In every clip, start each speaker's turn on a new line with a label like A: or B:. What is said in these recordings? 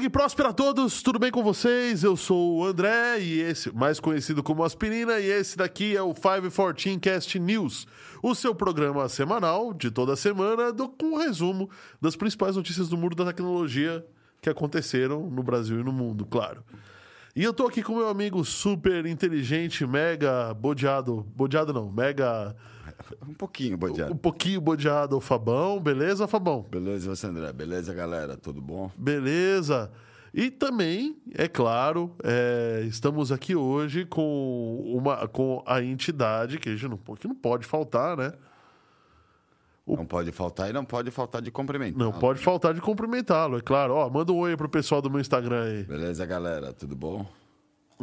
A: Longa e próspera a todos, tudo bem com vocês? Eu sou o André, e esse, mais conhecido como Aspirina, e esse daqui é o 514 Cast News, o seu programa semanal de toda semana do, com um resumo das principais notícias do mundo da tecnologia que aconteceram no Brasil e no mundo, claro. E eu tô aqui com meu amigo super inteligente, mega bodeado, bodeado não, mega
B: Um pouquinho, bodeado.
A: um pouquinho bodeado, o Fabão, beleza, Fabão?
B: Beleza, você, André? Beleza, galera? Tudo bom?
A: Beleza. E também, é claro, é, estamos aqui hoje com, uma, com a entidade que, a gente não, que não pode faltar, né? O-
B: Não pode faltar e não pode faltar de cumprimento.
A: Não pode faltar de cumprimentá-lo, é claro. Ó, manda um oi pro pessoal do meu Instagram aí.
B: Beleza, galera? Tudo bom?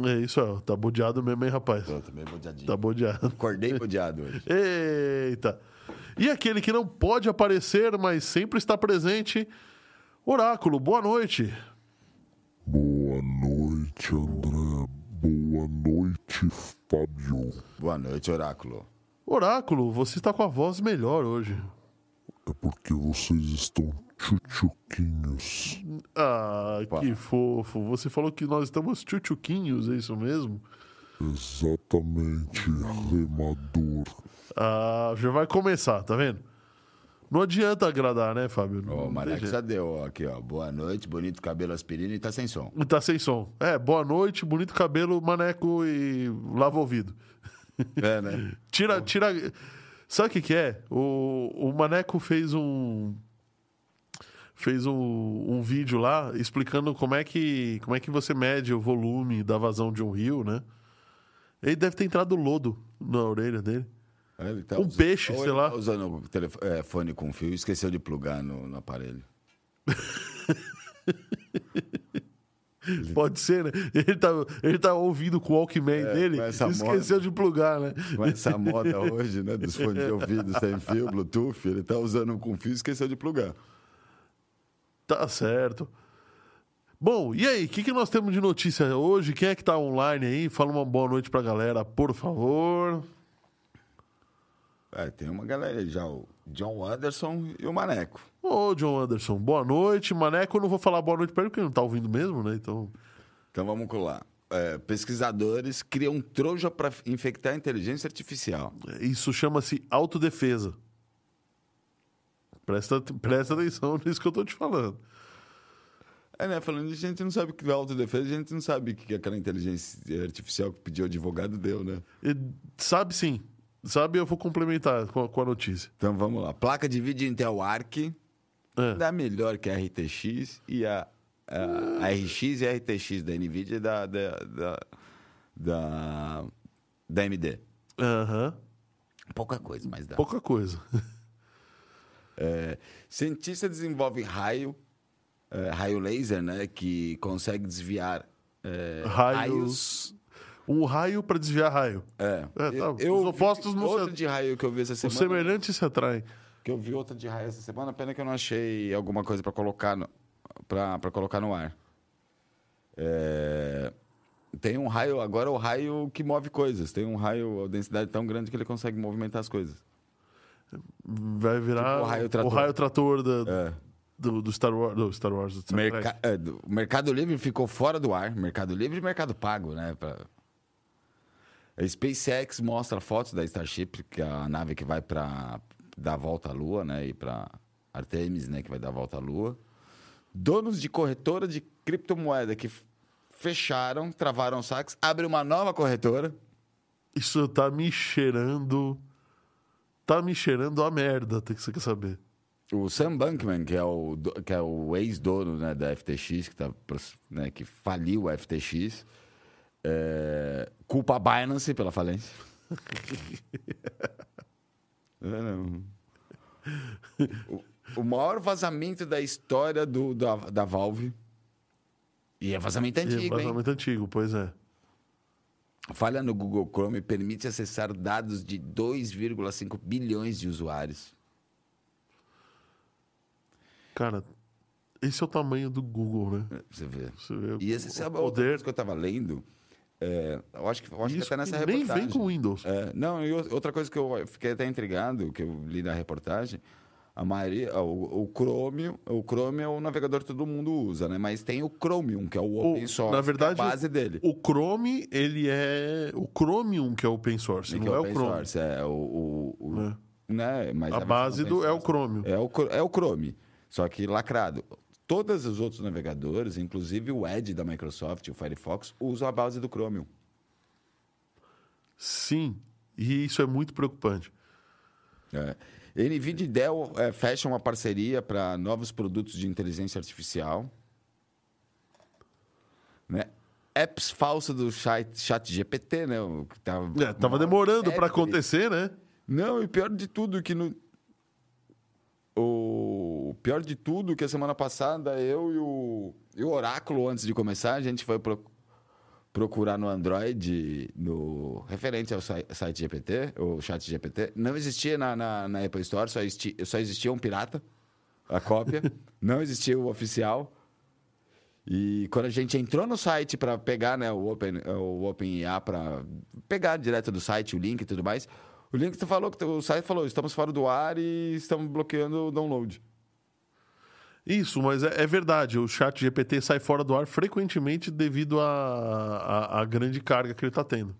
A: É isso, ó. Tá bodeado mesmo, hein, rapaz?
B: Tô também bodeadinho.
A: Tá bodeado.
B: Acordei bodeado hoje.
A: Eita! E aquele que não pode aparecer, mas sempre está presente, Oráculo, boa noite.
C: Boa noite, André. Boa noite, Fábio.
B: Boa noite, Oráculo.
A: Oráculo, você está com a voz melhor hoje.
C: É porque vocês estão tchutchuquinhos.
A: Ah,
B: Pá.
A: que fofo. Você falou que nós estamos tchutchuquinhos, é isso mesmo?
C: Exatamente, remador.
A: Ah, já vai começar, tá vendo? Não adianta agradar, né, Fábio? Não
B: Ó, o
A: jeito.
B: já deu ó, aqui, ó. Boa noite, bonito cabelo aspirina e tá sem som.
A: Tá sem som. É, boa noite, bonito cabelo, maneco e lava ouvido.
B: É, né?
A: Tira, tira. Sabe o que, que é? O, o Maneco fez um. Fez um, um vídeo lá explicando como é, que, como é que você mede o volume da vazão de um rio, né? Ele deve ter entrado lodo na orelha dele.
B: É, Ele tá
A: Um peixe,
B: ou
A: sei
B: ele
A: lá.
B: Tá usando o telefone, é, fone com fio e esqueceu de plugar no, no aparelho.
A: Pode ser, né? Ele tá, ele tá ouvindo com o Walkman dele
B: com essa
A: e esqueceu de plugar, né?
B: Com essa moda hoje, né? Dos fones de ouvido sem fio, Bluetooth, ele tá usando com fio e esqueceu de plugar.
A: Tá certo. Bom, e aí, o que, que nós temos de notícia hoje? Quem é que tá online aí? Fala uma boa noite pra galera, por favor.
B: É, tem uma galera aí já, o John Anderson e o Maneco.
A: Ô, John Anderson, boa noite. Maneco, eu não vou falar boa noite pra ele porque ele não tá ouvindo mesmo, né? Então.
B: Então vamos lá. É, pesquisadores criam troja para infectar a inteligência artificial.
A: Isso chama-se autodefesa. Presta, presta atenção nisso que eu tô te falando.
B: É, né? Falando de gente não sabe o que é autodefesa, a gente não sabe o que aquela inteligência artificial que pediu advogado deu, né?
A: E sabe sim. Sabe, eu vou complementar com a, com a notícia.
B: Então vamos lá. Placa de vídeo Intel Arc
A: É.
B: dá melhor que a RTX e a, a, a RX e a RTX da NVIDIA e da, da, da, da, da AMD.
A: Aham.
B: Pouca coisa, mas dá.
A: Pouca coisa.
B: É, cientistas desenvolvem raio, é, raio laser, né? Que consegue desviar é,
A: Raios. Um raio pra desviar raio.
B: É.
A: É, tá,
B: Eu,
A: os
B: vi
A: opostos não
B: outra
A: se-
B: de raio que eu vi essa
A: Os
B: semana.
A: semelhantes se atraem.
B: Que eu vi outra de raio essa semana, pena que eu não achei alguma coisa para colocar no, pra, pra colocar no ar. É, Tem um raio, agora é o raio que move coisas. Tem um raio, a densidade tão grande que ele consegue movimentar as coisas.
A: Vai virar
B: Tipo o raio trator.
A: o raio trator da-
B: É.
A: do, do Star Wars. Do Star Wars do.
B: Merca- é, do- Mercado Livre ficou fora do ar. Mercado Livre e Mercado Pago, né? Pra... A SpaceX mostra fotos da Starship, que é a nave que vai para dar volta à Lua, né? E para Artemis, né? Que vai dar a volta à Lua. Donos de corretora de criptomoeda que fecharam, travaram saques, abrem uma nova corretora.
A: Isso tá me cheirando. Tá me cheirando a merda, tem que você quer saber.
B: O Sam Bankman, que é o, que é o ex-dono né, da FTX, que, tá, né, que faliu a FTX, é, culpa a Binance pela falência. É, não. o, o maior vazamento da história do, da, da Valve. E é vazamento
A: E é
B: antigo, hein?
A: vazamento antigo, pois é.
B: Falha no Google Chrome permite acessar dados de 2,5 bilhões de usuários.
A: Cara, esse é o tamanho do Google, né?
B: Você vê.
A: Você vê
B: E esse
A: o
B: a outra
A: poder.
B: coisa que eu estava lendo? É, eu acho que, eu acho que
A: Isso
B: até nessa
A: que nem
B: reportagem.
A: vem com o Windows.
B: É, não, e o- outra coisa que eu fiquei até intrigado, que eu li na reportagem, a maioria, o, o Chrome, o Chrome é o navegador que todo mundo usa, né? Mas tem o Chromium, que é o
A: O-
B: open source,
A: na verdade,
B: é a base dele.
A: O Chrome, ele é o Chromium que é open source,
B: que
A: não é, o
B: open
A: Chrome.
B: source, é o, o- o-
A: É.
B: né? Mas
A: A
B: versão
A: base do é o
B: source.
A: Chromium.
B: É o, é o Chrome, só que lacrado. Todos os outros navegadores, inclusive o Edge da Microsoft, o Firefox, usam a base do Chromium.
A: Sim, e isso é muito preocupante.
B: É. NVIDIA e Dell é, fecham uma parceria para novos produtos de inteligência artificial. Né? Apps falsos do chat, chat GPT, né? O que tava,
A: É, tava demorando para acontecer, né?
B: Não, e pior de tudo que no. O pior de tudo que a semana passada eu e o, e o Oráculo, antes de começar, a gente foi pro- procurar no Android, no referente ao site GPT, o chat GPT. Não existia na, na, na Apple Store, só existia, só existia um pirata, a cópia. não existia o oficial. E quando a gente entrou no site para pegar né, o Open, o OpenIA, para pegar direto do site o link e tudo mais, o link falou que o site falou: estamos fora do ar e estamos bloqueando o download.
A: Isso, mas é, é verdade. O chat GPT sai fora do ar frequentemente devido à grande carga que ele está tendo.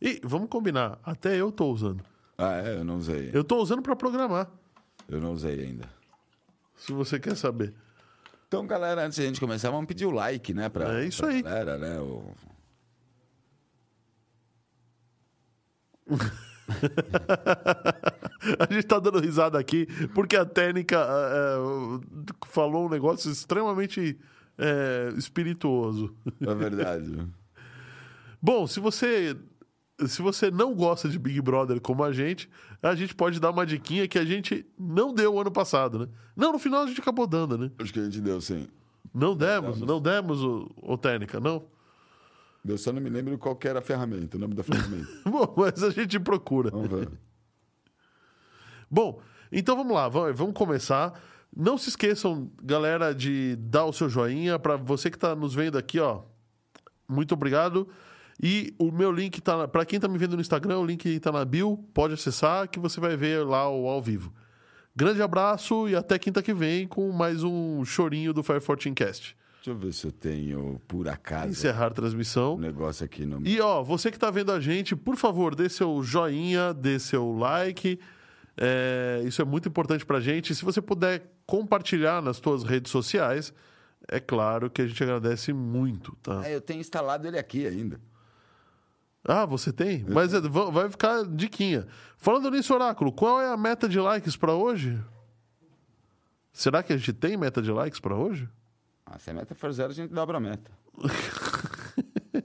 A: E vamos combinar, até eu estou usando.
B: Ah, é? Eu não usei.
A: Eu estou usando para programar,
B: Eu não usei ainda.
A: se você quer saber.
B: Então, galera, antes de a gente começar, vamos pedir o like, né? Pra,
A: É isso
B: pra
A: aí.
B: Galera, né? O...
A: A gente tá dando risada aqui porque a técnica é, falou um negócio extremamente é, espirituoso.
B: É verdade.
A: Bom, se você se você não gosta de Big Brother como a gente, a gente pode dar uma diquinha que a gente não deu ano passado, né? Não, no final a gente acabou dando, né?
B: Acho que a gente deu, sim.
A: Não demos, não demos o, o técnica, não.
B: Eu só não me lembro qual era a ferramenta, o nome da ferramenta.
A: Bom, mas a gente procura.
B: Vamos ver.
A: Bom, então vamos lá, vamos, vamos começar. Não se esqueçam, galera, de dar o seu joinha para você que está nos vendo aqui, ó. Muito obrigado. E o meu link tá para quem está me vendo no Instagram, o link está na bio, pode acessar que você vai ver lá o ao vivo. Grande abraço e até quinta que vem com mais um chorinho do Fire 14 Cast.
B: Deixa eu ver se eu tenho, por acaso,
A: Encerrar a
B: um
A: transmissão.
B: negócio aqui no.
A: E ó, você que tá vendo a gente, por favor, dê seu joinha, dê seu like. É, isso é muito importante pra gente. Se você puder compartilhar nas suas redes sociais, é claro que a gente agradece muito, tá?
B: É, eu tenho instalado ele aqui ainda.
A: Ah, você tem? Mas é, va- vai ficar diquinha. Falando nisso, Oráculo, qual é a meta de likes pra hoje? Será que a gente tem meta de likes pra hoje?
B: Ah, se a meta for zero, a gente dobra a meta.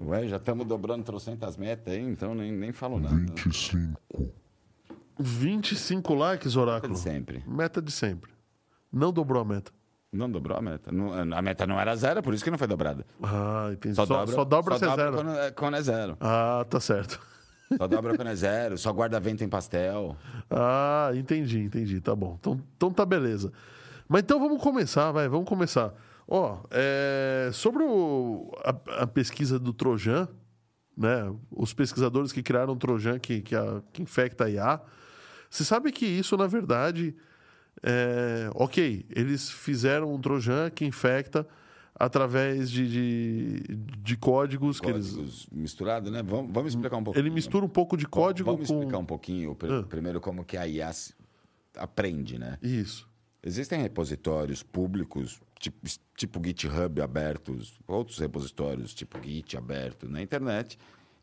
B: Ué, já estamos dobrando trocentas metas aí, então nem, nem falo nada.
C: 25.
A: 25 likes, Oráculo.
B: De sempre.
A: Meta de sempre. Não dobrou a meta.
B: Não dobrou a meta. Não- a meta não era zero, por isso que não foi dobrada.
A: Ah, entendi. Só, só dobra, se é zero.
B: Quando, é- quando é zero.
A: Ah, tá certo.
B: Só dobra quando é zero, só guarda vento em pastel.
A: Ah, entendi, entendi. Tá bom. Então, então tá beleza. Mas então vamos começar, vai, vamos começar. Ó, é, sobre o- a, a pesquisa do Trojan, né? Os pesquisadores que criaram o Trojan que, que, a- que infecta a IA. Você sabe que isso, na verdade, é, ok, eles fizeram um Trojan que infecta através de, de, de códigos, que eles.
B: Códigos misturados, né? Vamos, vamos explicar um pouquinho.
A: Ele mistura um pouco de código
B: Vamos
A: com.
B: explicar um pouquinho,
A: Ah.
B: primeiro, como que a IA aprende, né?
A: Isso.
B: Existem repositórios públicos, tipo, tipo GitHub abertos, outros repositórios tipo Git aberto na internet,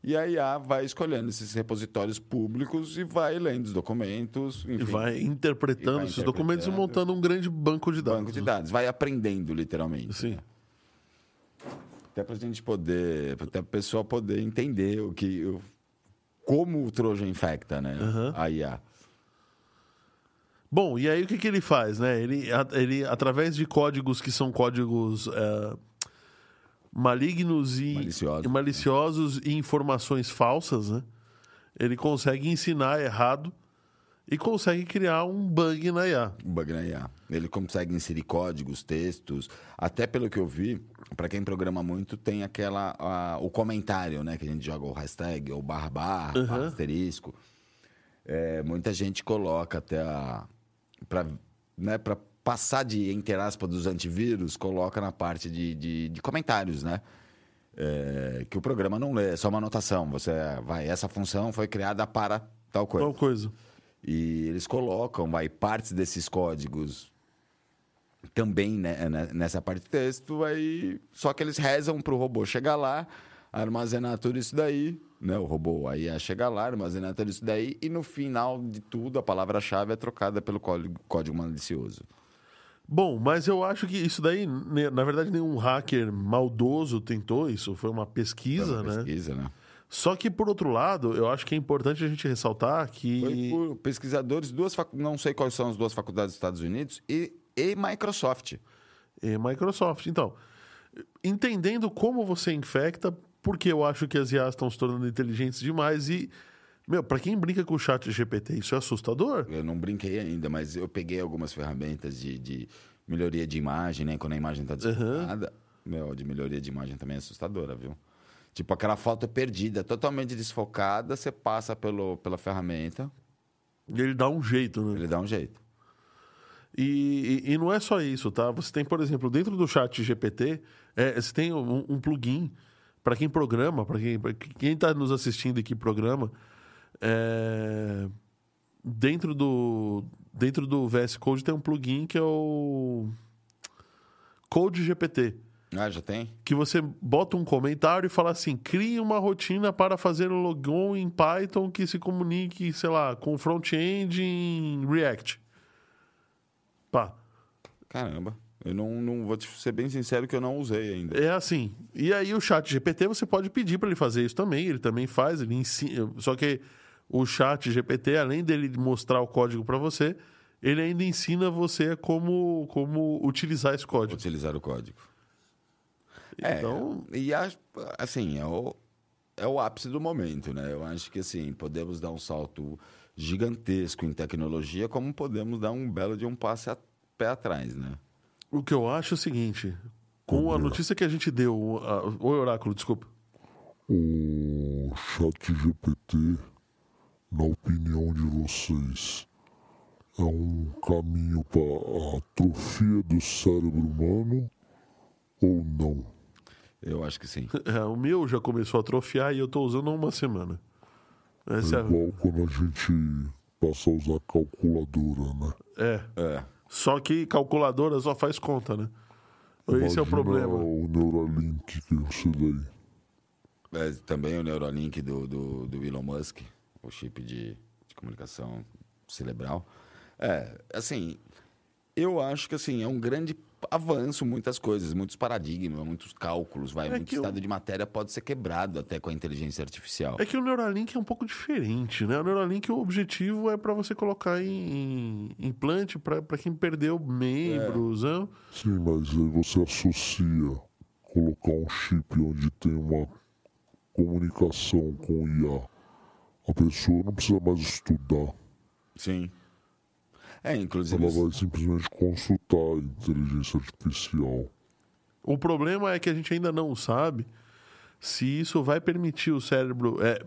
B: E a IA vai escolhendo esses repositórios públicos e vai lendo os documentos.
A: E
B: Enfim,
A: vai interpretando
B: E vai
A: esses documentos e
B: interpretando.
A: montando um grande banco de dados.
B: banco de dados. Vai aprendendo, literalmente.
A: Sim.
B: Até para a gente poder, até o pessoal poder entender o que, como o Trojan infecta, né?
A: Aham.
B: A IA.
A: Bom, e aí o que, que ele faz, né? Ele, ele, através de códigos que são códigos é, malignos e
B: Maliciosos.
A: e maliciosos e informações falsas, né? Ele consegue ensinar errado e consegue criar um bug na IA.
B: O bug na IA. Ele consegue inserir códigos, textos. Até pelo que eu vi, para quem programa muito, tem aquela a- o comentário, né? Que a gente joga o hashtag, ou barra barra,
A: Uhum.
B: asterisco. É, muita gente coloca até a. Pra, né, pra passar de, entre aspas, dos antivírus, coloca na parte de, de, de comentários, né? É, que o programa não lê, é só uma anotação. Você vai, essa função foi criada para tal coisa.
A: Qual coisa?
B: E eles colocam vai, partes desses códigos também né, né, nessa parte de texto, aí, só que eles rezam para o robô chegar lá, armazenar tudo isso daí, né? O robô aí ia chegar lá, armazenar tudo isso daí, e no final de tudo a palavra-chave é trocada pelo código, código malicioso.
A: Bom, mas eu acho que isso daí, na verdade, nenhum hacker maldoso tentou isso, foi uma pesquisa,
B: Foi uma
A: né?
B: pesquisa, né?
A: Só que, por outro lado, eu acho que é importante a gente ressaltar que.
B: Foi por pesquisadores, duas facu- não sei quais são as duas faculdades dos Estados Unidos, e, e Microsoft.
A: e Microsoft. Então, entendendo como você infecta, porque eu acho que as IAs estão se tornando inteligentes demais e, meu, para quem brinca com o chat GPT, isso é assustador.
B: Eu não brinquei ainda, mas eu peguei algumas ferramentas de, de melhoria de imagem, né? Quando a imagem está desfocada. Meu, de melhoria de imagem também é assustadora, viu? Tipo, aquela foto perdida, totalmente desfocada, você passa pelo, pela ferramenta,
A: E ele dá um jeito, né?
B: ele dá um jeito.
A: E, e- e não é só isso, tá? Você tem, por exemplo, dentro do chat GPT, é, você tem um, um plugin para quem programa, para quem, pra quem está nos assistindo aqui programa, é, dentro do dentro do VS Code tem um plugin que é o Code GPT,
B: Ah, já tem?
A: que você bota um comentário e fala assim: crie uma rotina para fazer um logon em Python que se comunique, sei lá, com front-end em React. Pá.
B: Caramba. Eu não, não vou te ser bem sincero que eu não usei ainda.
A: É assim. E aí o chat GPT você pode pedir para ele fazer isso também, ele também faz, ele ensina. Só que o chat GPT, além dele mostrar o código para você, ele ainda ensina você como, como utilizar esse código.
B: Utilizar o código. É,
A: Então,
B: e a- assim, é o, é o ápice do momento, né? Eu acho que assim, podemos dar um salto gigantesco em tecnologia, como podemos dar um belo de um passo a pé atrás, né?
A: O que eu acho é o seguinte, com a notícia que a gente deu, a, o Oráculo, desculpa.
C: O chat GPT, na opinião de vocês, é um caminho para a atrofia do cérebro humano ou não?
B: Eu acho que sim.
A: É, o meu já começou a atrofiar e eu tô usando há uma semana. Essa
C: É igual quando a gente passa a usar calculadora, né?
A: é, é. Só que calculadora só faz conta, né? Esse é o
C: Imagina
A: problema.
C: o Neuralink que você daí.
B: É, também o Neuralink do, do, do Elon Musk, o chip de, de comunicação cerebral. É, assim, eu acho que assim, é um grande avanço, muitas coisas, muitos paradigmas, muitos cálculos, vai,
A: É
B: muito estado de matéria pode ser quebrado até com a inteligência artificial.
A: É que o Neuralink é um pouco diferente, né? O Neuralink, o objetivo é para você colocar em, em implante para quem perdeu membros, né?
C: Sim, mas aí você associa colocar um chip onde tem uma comunicação com o IA. A pessoa não precisa mais estudar.
B: Sim. É, inclusive.
C: Ela vai simplesmente consultar a inteligência artificial.
A: O problema é que a gente ainda não sabe se isso vai permitir o cérebro. É,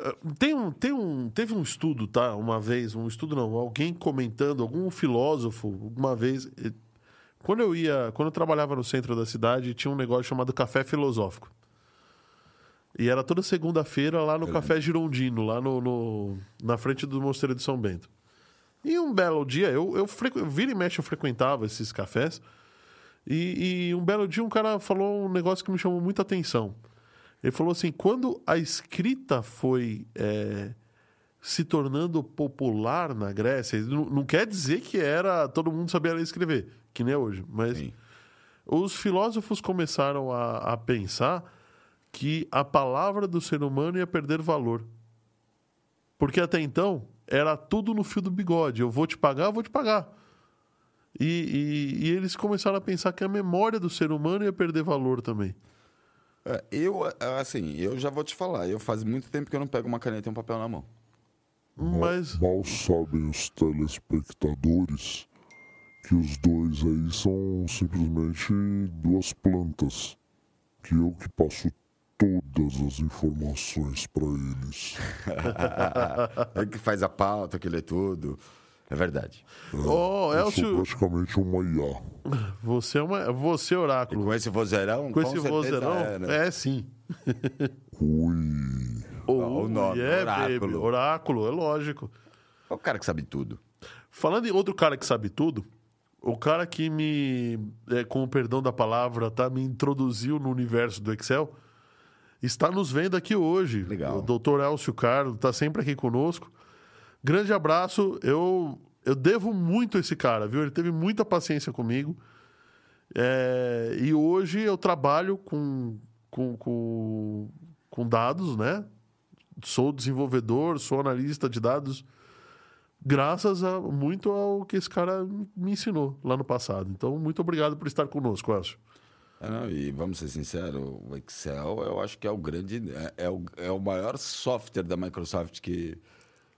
A: é, tem um, tem um, teve um estudo, tá? Uma vez, um estudo não, alguém comentando, algum filósofo, uma vez. Quando eu ia, quando eu trabalhava no centro da cidade, tinha um negócio chamado café filosófico. E era toda segunda-feira lá no Café Girondino, lá no, no- na frente do Mosteiro de São Bento. E um belo dia, eu, eu frequ... vira e mexe eu frequentava esses cafés. E, e um belo dia um cara falou um negócio que me chamou muita atenção. Ele falou assim: quando a escrita foi é, se tornando popular na Grécia, não, não, quer dizer que era todo mundo sabia ler e escrever, que nem é hoje, mas Sim. os filósofos começaram a, a pensar que a palavra do ser humano ia perder valor. Porque até então era tudo no fio do bigode. Eu vou te pagar, eu vou te pagar. E, e, e, eles começaram a pensar que a memória do ser humano ia perder valor também.
B: É, eu, assim, eu já vou te falar. Eu faz muito tempo que eu não pego uma caneta e um papel na mão.
A: Mas...
C: Mal, mal sabem os telespectadores que os dois aí são simplesmente duas plantas. Que eu que passo todas as informações para eles.
B: é que faz a pauta, que lê tudo. É verdade.
C: É, oh, eu Elcio... sou praticamente uma IA.
A: Você é uma, você é oráculo.
B: E com esse vozeirão,
A: com, com esse vozeirão, é, né? é sim.
C: Ui.
A: Oh, o nome, é, oráculo. Baby. Oráculo, é lógico.
B: É o cara que sabe tudo.
A: Falando em outro cara que sabe tudo, o cara que me, é, com o perdão da palavra, tá, me introduziu no universo do Excel, está nos vendo aqui hoje.
B: Legal.
A: O doutor Elcio Carlos está sempre aqui conosco. Grande abraço. Eu, eu devo muito a esse cara, viu? Ele teve muita paciência comigo. É, e hoje eu trabalho com, com, com, com dados, né? Sou desenvolvedor, sou analista de dados, graças a, muito ao que esse cara me ensinou lá no passado. Então, muito obrigado por estar conosco, Elcio.
B: É, não, e vamos ser sinceros, o Excel eu acho que é o grande, é, é, o, é o maior software da Microsoft que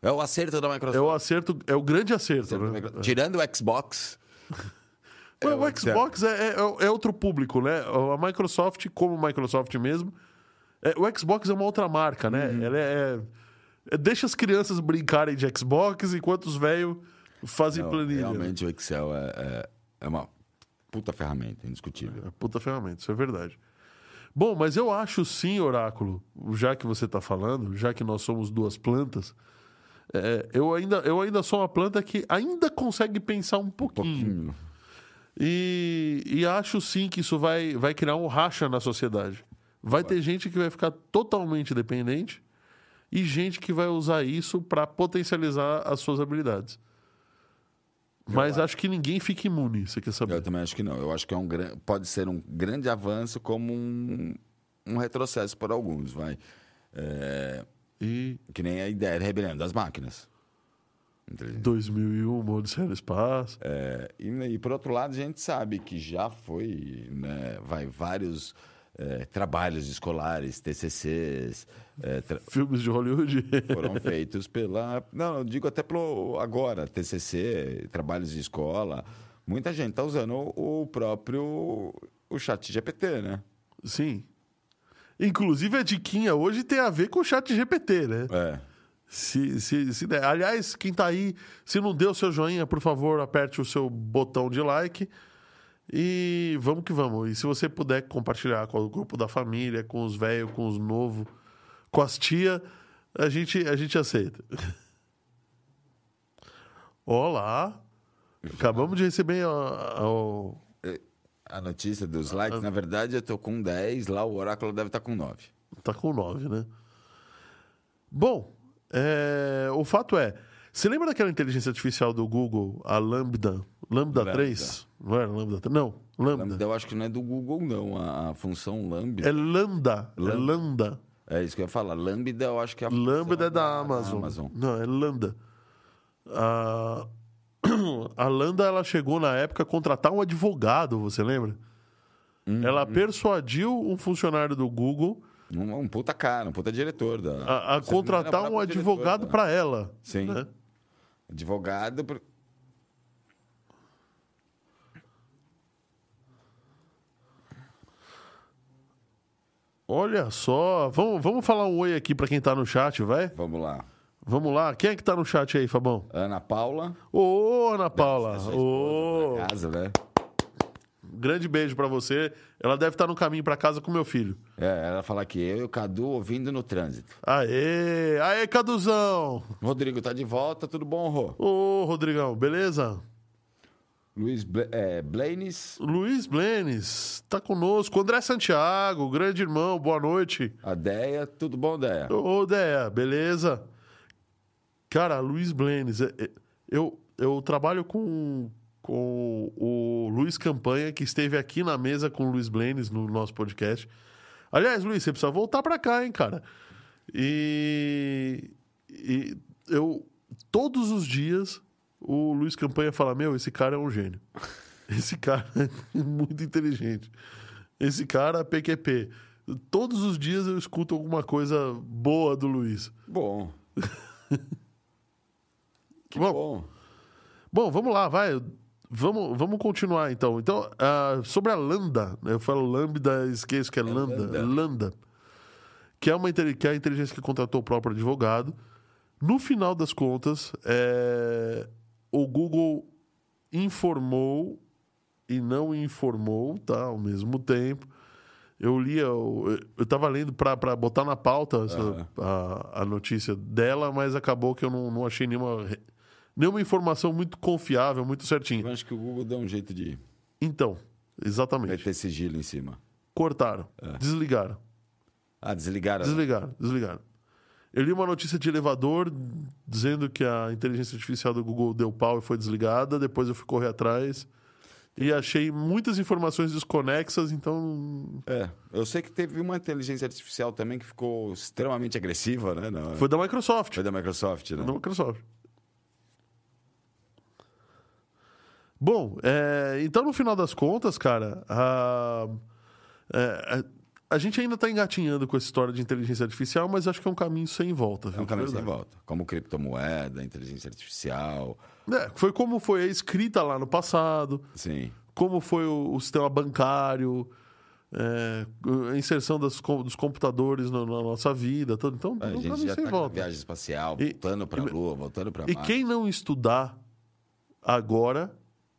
B: é o acerto da Microsoft.
A: É o acerto, é o grande acerto. né?
B: Tirando o Xbox.
A: é o, o Xbox é, é, é, outro público, né? A Microsoft, como Microsoft mesmo, é, o Xbox é uma outra marca, né? Uhum. Ela é, é, deixa as crianças brincarem de Xbox enquanto os velhos fazem Não, planilha.
B: Realmente o Excel é, é uma puta ferramenta, indiscutível.
A: É puta ferramenta, isso é verdade. Bom, mas eu acho sim, Oráculo, já que você está falando, já que nós somos duas plantas, é, eu, ainda, eu ainda sou uma planta que ainda consegue pensar um pouquinho. Um pouquinho. E, e acho sim que isso vai, vai criar um racha na sociedade. Vai, vai ter gente que vai ficar totalmente dependente e gente que vai usar isso para potencializar as suas habilidades. Mas acho. acho que ninguém fica imune, você quer saber?
B: Eu também acho que não. Eu acho que é um, pode ser um grande avanço como um, um retrocesso para alguns, vai. É, e... Que nem a ideia da rebelião das máquinas.
A: 2001, Odisseia no Espaço.
B: É, e, e, por outro lado, a gente sabe que já foi, né, vai vários é, trabalhos escolares, TCCs... É, tra...
A: Filmes de Hollywood.
B: Foram feitos pela... Não, digo até pelo agora, TCC, trabalhos de escola. Muita gente está usando o, o próprio o chat GPT, né?
A: Sim. Inclusive, a diquinha hoje tem a ver com o chat GPT, né?
B: É.
A: Se, se, se der. Aliás, quem tá aí, se não deu o seu joinha, por favor, aperte o seu botão de like. E vamos que vamos. E se você puder compartilhar com o grupo da família, com os velhos, com os novos, com as tia, a gente, a gente aceita. Olá! Acabamos de receber o,
B: a notícia dos likes. Na verdade, eu tô com 10, lá o oráculo deve estar tá com 9.
A: Tá com 9, né? Bom, é... o fato é, você lembra daquela inteligência artificial do Google, a Lambda? Lambda, Lambda. 3? Não era Lambda 3? Não, Lambda. Lambda.
B: Eu acho que não é do Google, não. A, a função Lambda.
A: É Lambda. Lambda. É Lambda.
B: É isso que eu ia falar. Lambda eu acho que é a
A: Lambda é da, Amazon. Amazon. Não, é Lambda. Ah... a Landa ela chegou na época a contratar um advogado, você lembra? Hum, ela hum. persuadiu um funcionário do Google.
B: Um, um puta cara, um puta diretor. Da...
A: A, a contratar um advogado para ela.
B: Sim. Né? Advogado. Por...
A: Olha só, vamos, vamos falar um oi aqui para quem tá no chat, vai?
B: Vamos lá.
A: Vamos lá. Quem é que tá no chat aí, Fabão?
B: Ana Paula.
A: Ô, Ana Paula. Ô.
B: Casa, né?
A: Grande beijo para você. Ela deve estar tá no caminho para casa com meu filho.
B: É, ela fala que eu e o Cadu ouvindo no trânsito.
A: Aê! Aê, Caduzão!
B: Rodrigo tá de volta, tudo bom, Rô?
A: Ô, Rodrigão, beleza?
B: Luiz Bla é, Blaines,
A: Luiz Blenes tá conosco. André Santiago, grande irmão, boa noite.
B: a Deia. Tudo bom, Deia?
A: Ô, Déia, beleza? Cara, Luiz Blenes, é- é- eu, eu trabalho com, com o Luiz Campanha, que esteve aqui na mesa com o Luiz Blenes no nosso podcast. Aliás, Luiz, você precisa voltar pra cá, hein, cara? E, e eu, todos os dias, o Luiz Campanha fala: Meu, esse cara é um gênio. Esse cara é muito inteligente. Esse cara é PQP. Todos os dias eu escuto alguma coisa boa do Luiz.
B: Bom. que
A: Bom.
B: bom.
A: Bom, vamos lá, vai. Vamos, vamos continuar então. Então, ah, sobre a Lambda, né? eu falo Lambda, esqueço que é, Lambda.
B: Lambda.
A: Lambda. Que é, uma, que é a inteligência que contratou o próprio advogado. No final das contas, é, o Google informou e não informou, tá? Ao mesmo tempo. Eu li, eu, eu tava lendo para botar na pauta essa- a, a notícia dela, mas acabou que eu não, não achei nenhuma, nenhuma informação muito confiável, muito certinha.
B: Eu acho que o Google deu um jeito de
A: Então,
B: vai
A: exatamente.
B: ter sigilo em cima.
A: Cortaram,
B: É.
A: desligaram,
B: Ah, desligaram.
A: desligaram, desligaram. Eu li uma notícia de elevador dizendo que a inteligência artificial do Google deu pau e foi desligada. Depois eu fui correr atrás e achei muitas informações desconexas, então
B: É, eu sei que teve uma inteligência artificial também que ficou extremamente agressiva, né? Na-
A: foi da Microsoft.
B: Foi da Microsoft, né?
A: Da Microsoft. Bom, é, então no final das contas, cara, a, é, a, a gente ainda está engatinhando com essa história de inteligência artificial, mas acho que é um caminho sem volta.
B: É
A: viu?
B: um caminho sem volta. Como criptomoeda, inteligência artificial.
A: É, foi como foi a escrita lá no passado,
B: Sim.
A: como foi o, o sistema bancário, é, a inserção das dos computadores na, na nossa vida. Tudo. Então,
B: A
A: é
B: gente já
A: sem
B: tá
A: volta.
B: viagem espacial,
A: E-
B: voltando para a
A: e-
B: Lua, voltando para
A: E
B: Marte.
A: quem não estudar agora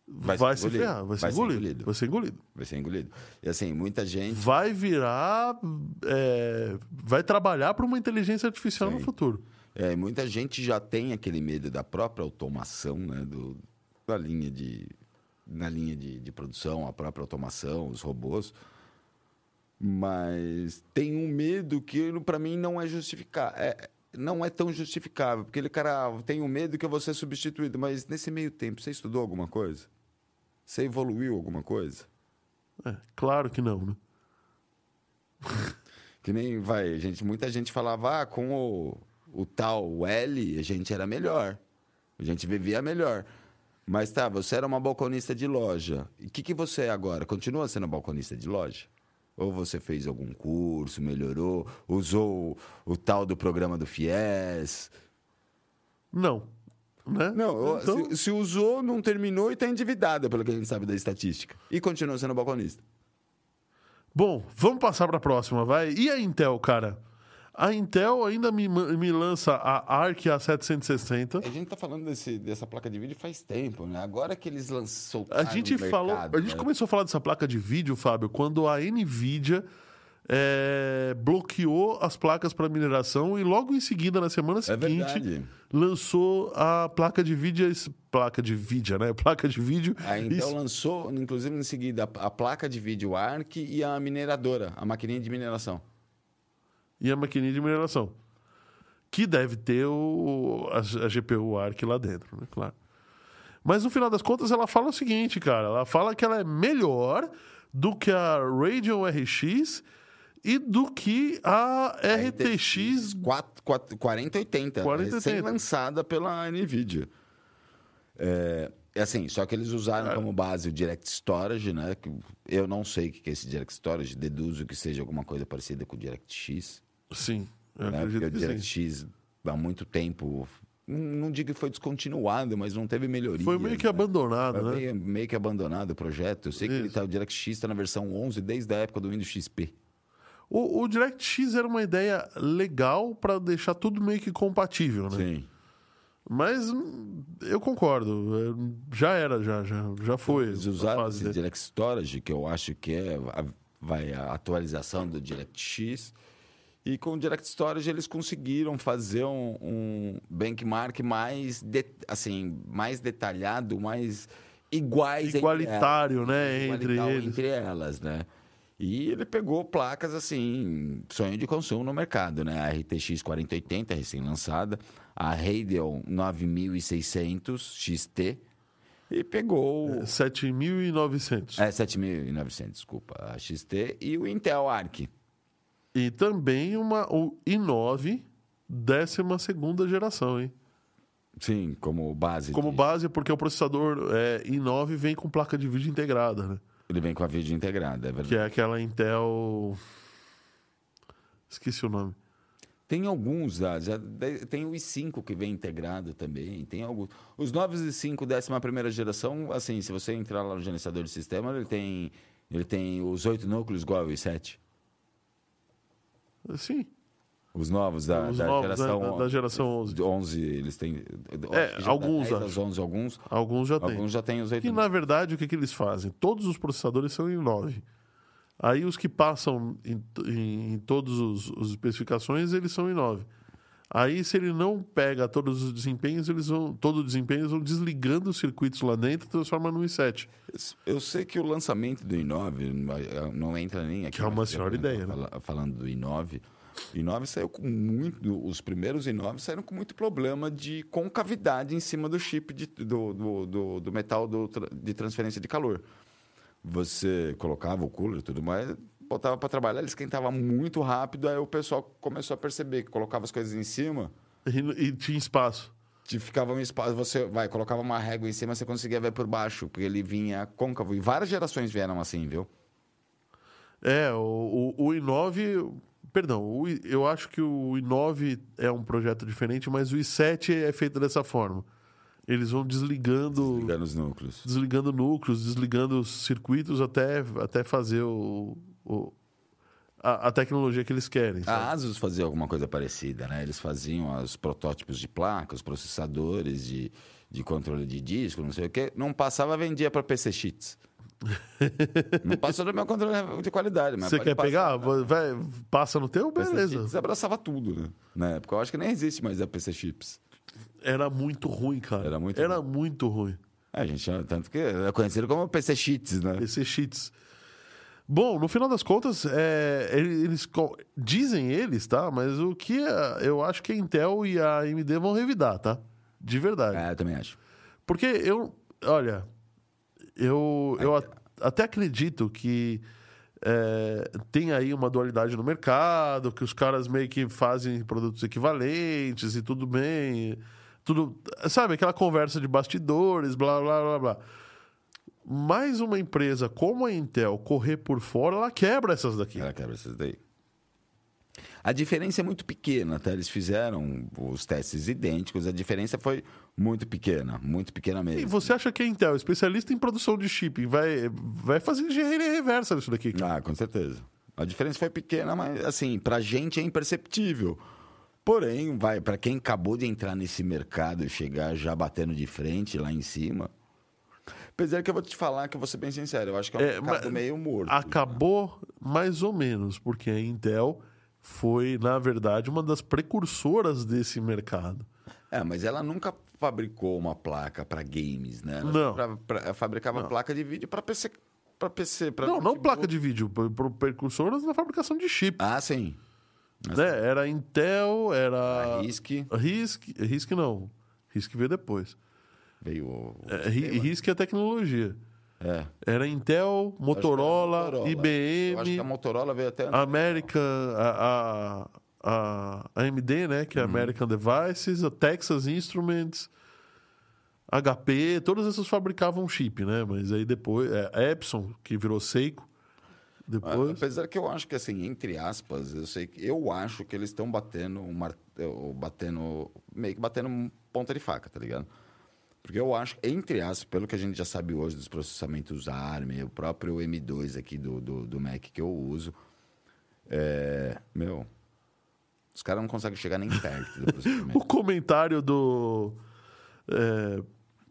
A: vai,
B: Vai ser
A: se
B: engolido.
A: ferrar, vai ser,
B: Vai ser
A: engolido,
B: engolido.
A: Vai ser engolido.
B: Vai ser engolido. E assim, muita gente...
A: Vai virar. é, vai trabalhar para uma inteligência artificial no
B: Sim.
A: futuro.
B: É, muita gente já tem aquele medo da própria automação, né? Do, da linha de... Na linha de, de produção, a própria automação, os robôs. Mas tem um medo que, para mim, não é justificar. É, não é tão justificável. Porque ele, cara, ah, tem um medo que eu vou ser substituído. Mas nesse meio tempo, você estudou alguma coisa? Você evoluiu alguma coisa?
A: É, claro que não, né?
B: Que nem vai, gente, muita gente falava, ah, com o, o tal L, a gente era melhor. A gente vivia melhor. Mas tá, você era uma balconista de loja. E o que, que você é agora? Continua sendo balconista de loja? Ou você fez algum curso, melhorou, usou o, o tal do programa do FIES?
A: Não. Né?
B: Não,
A: então,
B: se, se usou, não terminou e está endividada, pelo que a gente sabe da estatística. E continua sendo balconista.
A: Bom, vamos passar para a próxima, vai. E a Intel, cara? A Intel ainda me, me lança a Arc A760.
B: A gente tá falando desse, dessa placa de vídeo faz tempo, né? Agora que eles lançou.
A: A gente falou, a gente começou a falar dessa placa de vídeo, Fábio, quando a Nvidia é, bloqueou as placas para mineração e logo em seguida, na semana
B: É
A: seguinte,
B: verdade.
A: lançou a placa de vídeo, placa de vídeo, né? Placa de vídeo.
B: A Intel
A: Isso-
B: lançou, inclusive, em seguida, a a placa de vídeo ARC e a mineradora, a maquininha de mineração.
A: e a maquininha de mineração. Que deve ter o, a, a GPU ARC lá dentro, né? Claro. Mas no final das contas ela fala o seguinte, cara. Ela fala que ela é melhor do que a Radeon RX e do que a RTX.
B: 4, 4, 4080,
A: 4080.
B: recém-lançada pela NVIDIA. É, é assim, só que eles usaram como base o Direct Storage, né? Eu não sei o que é esse Direct Storage, deduzo que seja alguma coisa parecida com o DirectX.
A: Sim, eu
B: né?
A: acredito
B: Porque o
A: sim.
B: DirectX há muito tempo, não digo que foi descontinuado, mas não teve melhoria.
A: Foi meio que abandonado,
B: Foi
A: né?
B: meio, meio que abandonado o projeto. Eu sei que ele
A: Isso.
B: tá, o DirectX está na versão 11 desde a época do Windows XP.
A: O, o DirectX era uma ideia legal para deixar tudo meio que compatível, né?
B: Sim.
A: Mas hum, eu concordo. é, Já era, já, já, já foi.
B: Eles usaram esse
A: dele.
B: Direct Storage, que eu acho que é a, vai, a atualização do DirectX. E com o Direct Storage eles conseguiram fazer um, um benchmark mais, de- assim, mais detalhado, mais iguais
A: igualitário,
B: entre
A: né,
B: elas,
A: entre eles.
B: entre elas, né? E ele pegou placas assim, sonho de consumo no mercado, né? A RTX 4080, recém-lançada, a Radeon 9600 XT, e pegou
A: 7.900.
B: é 7900, desculpa, a XT e o Intel Arc.
A: E também uma, o i9, 12 geração, hein?
B: Sim, como base.
A: Como
B: de-
A: base, porque o processador é, i9 vem com placa de vídeo integrada, né?
B: Ele vem com a vídeo integrada, é verdade.
A: Que é aquela Intel. Esqueci o nome.
B: Tem alguns, ah, já de- tem o i5 que vem integrado também, tem alguns. Os novos i5 décima primeira geração, assim, se você entrar lá no gerenciador de sistema, ele tem, ele tem os oito núcleos igual ao i7.
A: Sim.
B: Os novos da,
A: Os
B: da
A: novos
B: geração
A: da, da geração 11.
B: 11, eles têm...
A: É,
B: já
A: alguns,
B: dá 10
A: acho.
B: aos 11, alguns,
A: Alguns já tem.
B: alguns já têm os oito
A: E na verdade, o que, que eles fazem? Todos os processadores são em 9. Aí os que passam em, em, em todas os, as especificações, eles são em 9. Aí, se ele não pega todos os desempenhos, eles vão. Todo o desempenho, eles vão desligando os circuitos lá dentro e transforma no i7.
B: Eu sei que o lançamento do i9 não- entra nem aqui.
A: Que é uma senhora
B: tô
A: ideia, né?
B: fala- Falando do i9, o i9 saiu com muito. Os primeiros i9 saíram com muito problema de concavidade em cima do chip de- do, do, do, do metal do de transferência de calor. Você colocava o cooler e tudo mais, botava para trabalhar, ele esquentava muito rápido, aí o pessoal começou a perceber que colocava as coisas em cima.
A: E, e tinha espaço.
B: te ficava um espaço, você vai, colocava uma régua em cima, você conseguia ver por baixo, porque ele vinha côncavo. E várias gerações vieram assim, viu?
A: É, o, o, o i9. Perdão, o eu acho que o i9 é um projeto diferente, mas o i7 é feito dessa forma. Eles vão desligando.
B: Ligando os núcleos.
A: desligando núcleos, desligando os circuitos até, até fazer o, o- a, a tecnologia que eles querem. sabe?
B: A Asus fazia alguma coisa parecida, né? Eles faziam os protótipos de placas, processadores de, de controle de disco, não sei o quê. Não passava, vendia para PC Cheats. Não passou no meu controle de qualidade, mas
A: Você quer
B: passar,
A: pegar?
B: né?
A: Vai, passa no teu?
B: PC
A: Beleza.
B: Cheats abraçava tudo, né? Na época, eu acho que nem existe mais a PC Chips.
A: Era muito ruim, cara.
B: Era muito
A: Era muito ruim.
B: É, a gente tanto que é conhecido como PC Cheats, né?
A: PC Cheats. Bom, no final das contas, é, ele- eles dizem eles, tá? Mas o que é- eu acho que a Intel e a AMD vão revidar, tá? De verdade.
B: É, eu também acho.
A: Porque eu, olha, eu, eu a- até acredito que é, tem aí uma dualidade no mercado, que os caras meio que fazem produtos equivalentes e tudo bem. Tudo, sabe, aquela conversa de bastidores, blá, blá, blá, blá. Mais uma empresa como a Intel correr por fora, ela quebra essas daqui.
B: Ela quebra esses daí. A diferença é muito pequena, tá? Eles fizeram os testes idênticos, a diferença foi muito pequena, muito pequena
A: E
B: mesmo.
A: você acha que a Intel, especialista em produção de chip, vai, vai fazer engenharia reversa nisso daqui? cara?
B: Ah, com certeza. A diferença foi pequena, mas assim, pra gente é imperceptível. Porém, vai, para quem acabou de entrar nesse mercado e chegar já batendo de frente lá em cima. Apesar que eu vou te falar que eu vou ser bem sincero, eu acho que é um
A: É,
B: mercado meio morto.
A: Acabou mais ou menos, porque a Intel foi, na verdade, uma das precursoras desse mercado.
B: É, mas ela nunca fabricou uma placa para games, né?
A: Não.
B: pra- pra- fabricava placa de vídeo para PC, para PC, para
A: não, não placa de vídeo, pre- precursoras na fabricação de chip.
B: Ah, sim.
A: né? Era Intel, era.
B: A RISC
A: RISC, RISC não. RISC veio depois.
B: veio. o-
A: É, Ri- RISC é tecnologia.
B: É.
A: Era Intel, Motorola,
B: Eu acho que
A: IBM,
B: a Motorola veio até.
A: American, a, a, a AMD, né? Que é American Devices, a Texas Instruments, HP, todas essas fabricavam chip, né? Mas aí depois, é, Epson, que virou Seiko, depois...
B: Apesar que eu acho que, assim, entre aspas, eu sei que eu acho que eles estão batendo um mar... ou batendo. meio que batendo ponta de faca, tá ligado? Porque eu acho, entre aspas, pelo que a gente já sabe hoje dos processamentos ARM, o próprio M2 aqui do, do, do Mac que eu uso, é. Meu. Os caras não conseguem chegar nem perto.
A: O comentário do, é,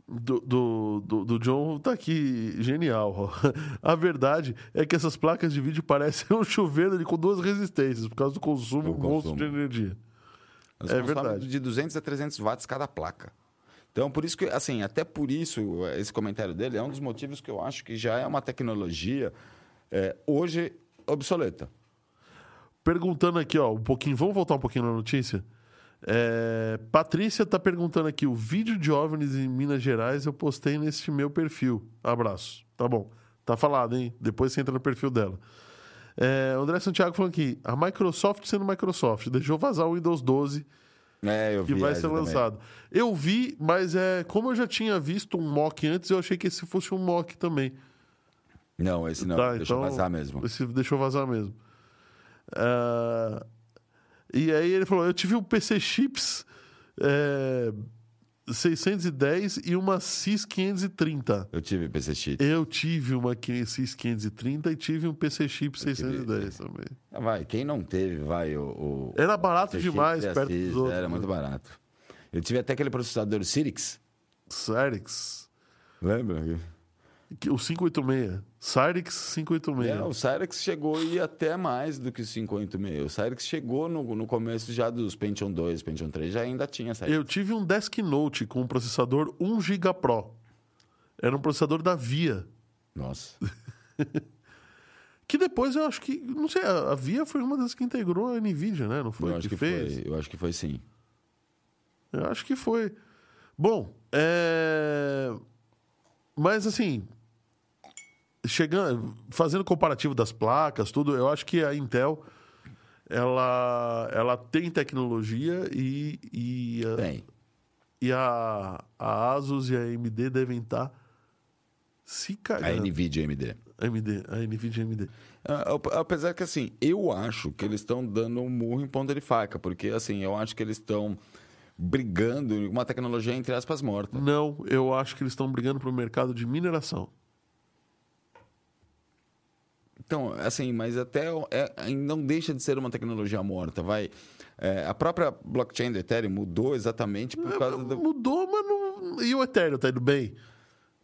A: do, do, do, do John tá aqui genial. A verdade é que essas placas de vídeo parecem um chuveiro com duas resistências, por causa do consumo
B: Do
A: monstro
B: consumo.
A: de energia.
B: Elas
A: É verdade.
B: De 200 a 300 watts cada placa. Então, por isso que, assim, até por isso, esse comentário dele é um dos motivos que eu acho que já é uma tecnologia é, hoje obsoleta.
A: Perguntando aqui, ó, um pouquinho, vamos voltar um pouquinho na notícia? É, Patrícia tá perguntando aqui, o vídeo de OVNIs em Minas Gerais eu postei nesse meu perfil. Abraço. Tá bom. Tá falado, hein? Depois você entra no perfil dela. É, André Santiago falando aqui, a Microsoft sendo Microsoft, deixou vazar o Windows 12
B: É, eu
A: que
B: vi
A: vai ser
B: também.
A: lançado. Eu vi, mas é como eu já tinha visto um mock antes, eu achei que esse fosse um mock também.
B: Não, esse não.
A: Tá,
B: Deixa eu
A: então-
B: vazar mesmo.
A: Esse deixou vazar mesmo. Ah, e aí ele falou: eu tive um PC Chips é, 610 e uma CIS 530.
B: Eu tive PC Cheat.
A: Eu tive uma CIS 530 e tive um PC Chip
B: tive-
A: 610 também.
B: Ah, Vai, quem não teve, vai, o... o
A: Era barato
B: PC
A: demais perto
B: Assis,
A: dos outros.
B: Era muito barato. Eu tive até aquele processador Cyrix.
A: Cyrix.
B: Lembra?
A: Que- O 586. Cyrix 586.
B: É, o Cyrix chegou e até mais do que o 586. O Cyrix chegou no, no começo já dos Pentium 2, Pentium 3, já ainda tinha Cyrix.
A: Eu tive um Desk Note com um processador 1 GB Pro. Era um processador da Via.
B: Nossa.
A: Que depois eu acho que. Não sei, a Via foi uma das que integrou a Nvidia, né? Não foi
B: eu
A: que,
B: acho que
A: fez?
B: foi. Eu acho que foi sim.
A: Eu acho que foi. Bom, é... mas assim, chegando, fazendo comparativo das placas, tudo, eu acho que a Intel ela, ela tem tecnologia e, e, a,
B: Tem.
A: e a, a Asus e a AMD devem estar se
B: A
A: cagando.
B: NVIDIA AMD.
A: AMD, a Nvidia AMD.
B: Ah, ap- Apesar que, assim, eu acho que eles estão dando um murro em ponta de faca, porque, assim, eu acho que eles estão brigando uma tecnologia, entre aspas, morta.
A: Não, eu acho que eles estão brigando para o mercado de mineração.
B: Então, assim, mas até é, não deixa de ser uma tecnologia morta, vai. É, a própria blockchain do Ethereum mudou exatamente por causa do...
A: Mudou, mas não. E o Ethereum tá indo bem?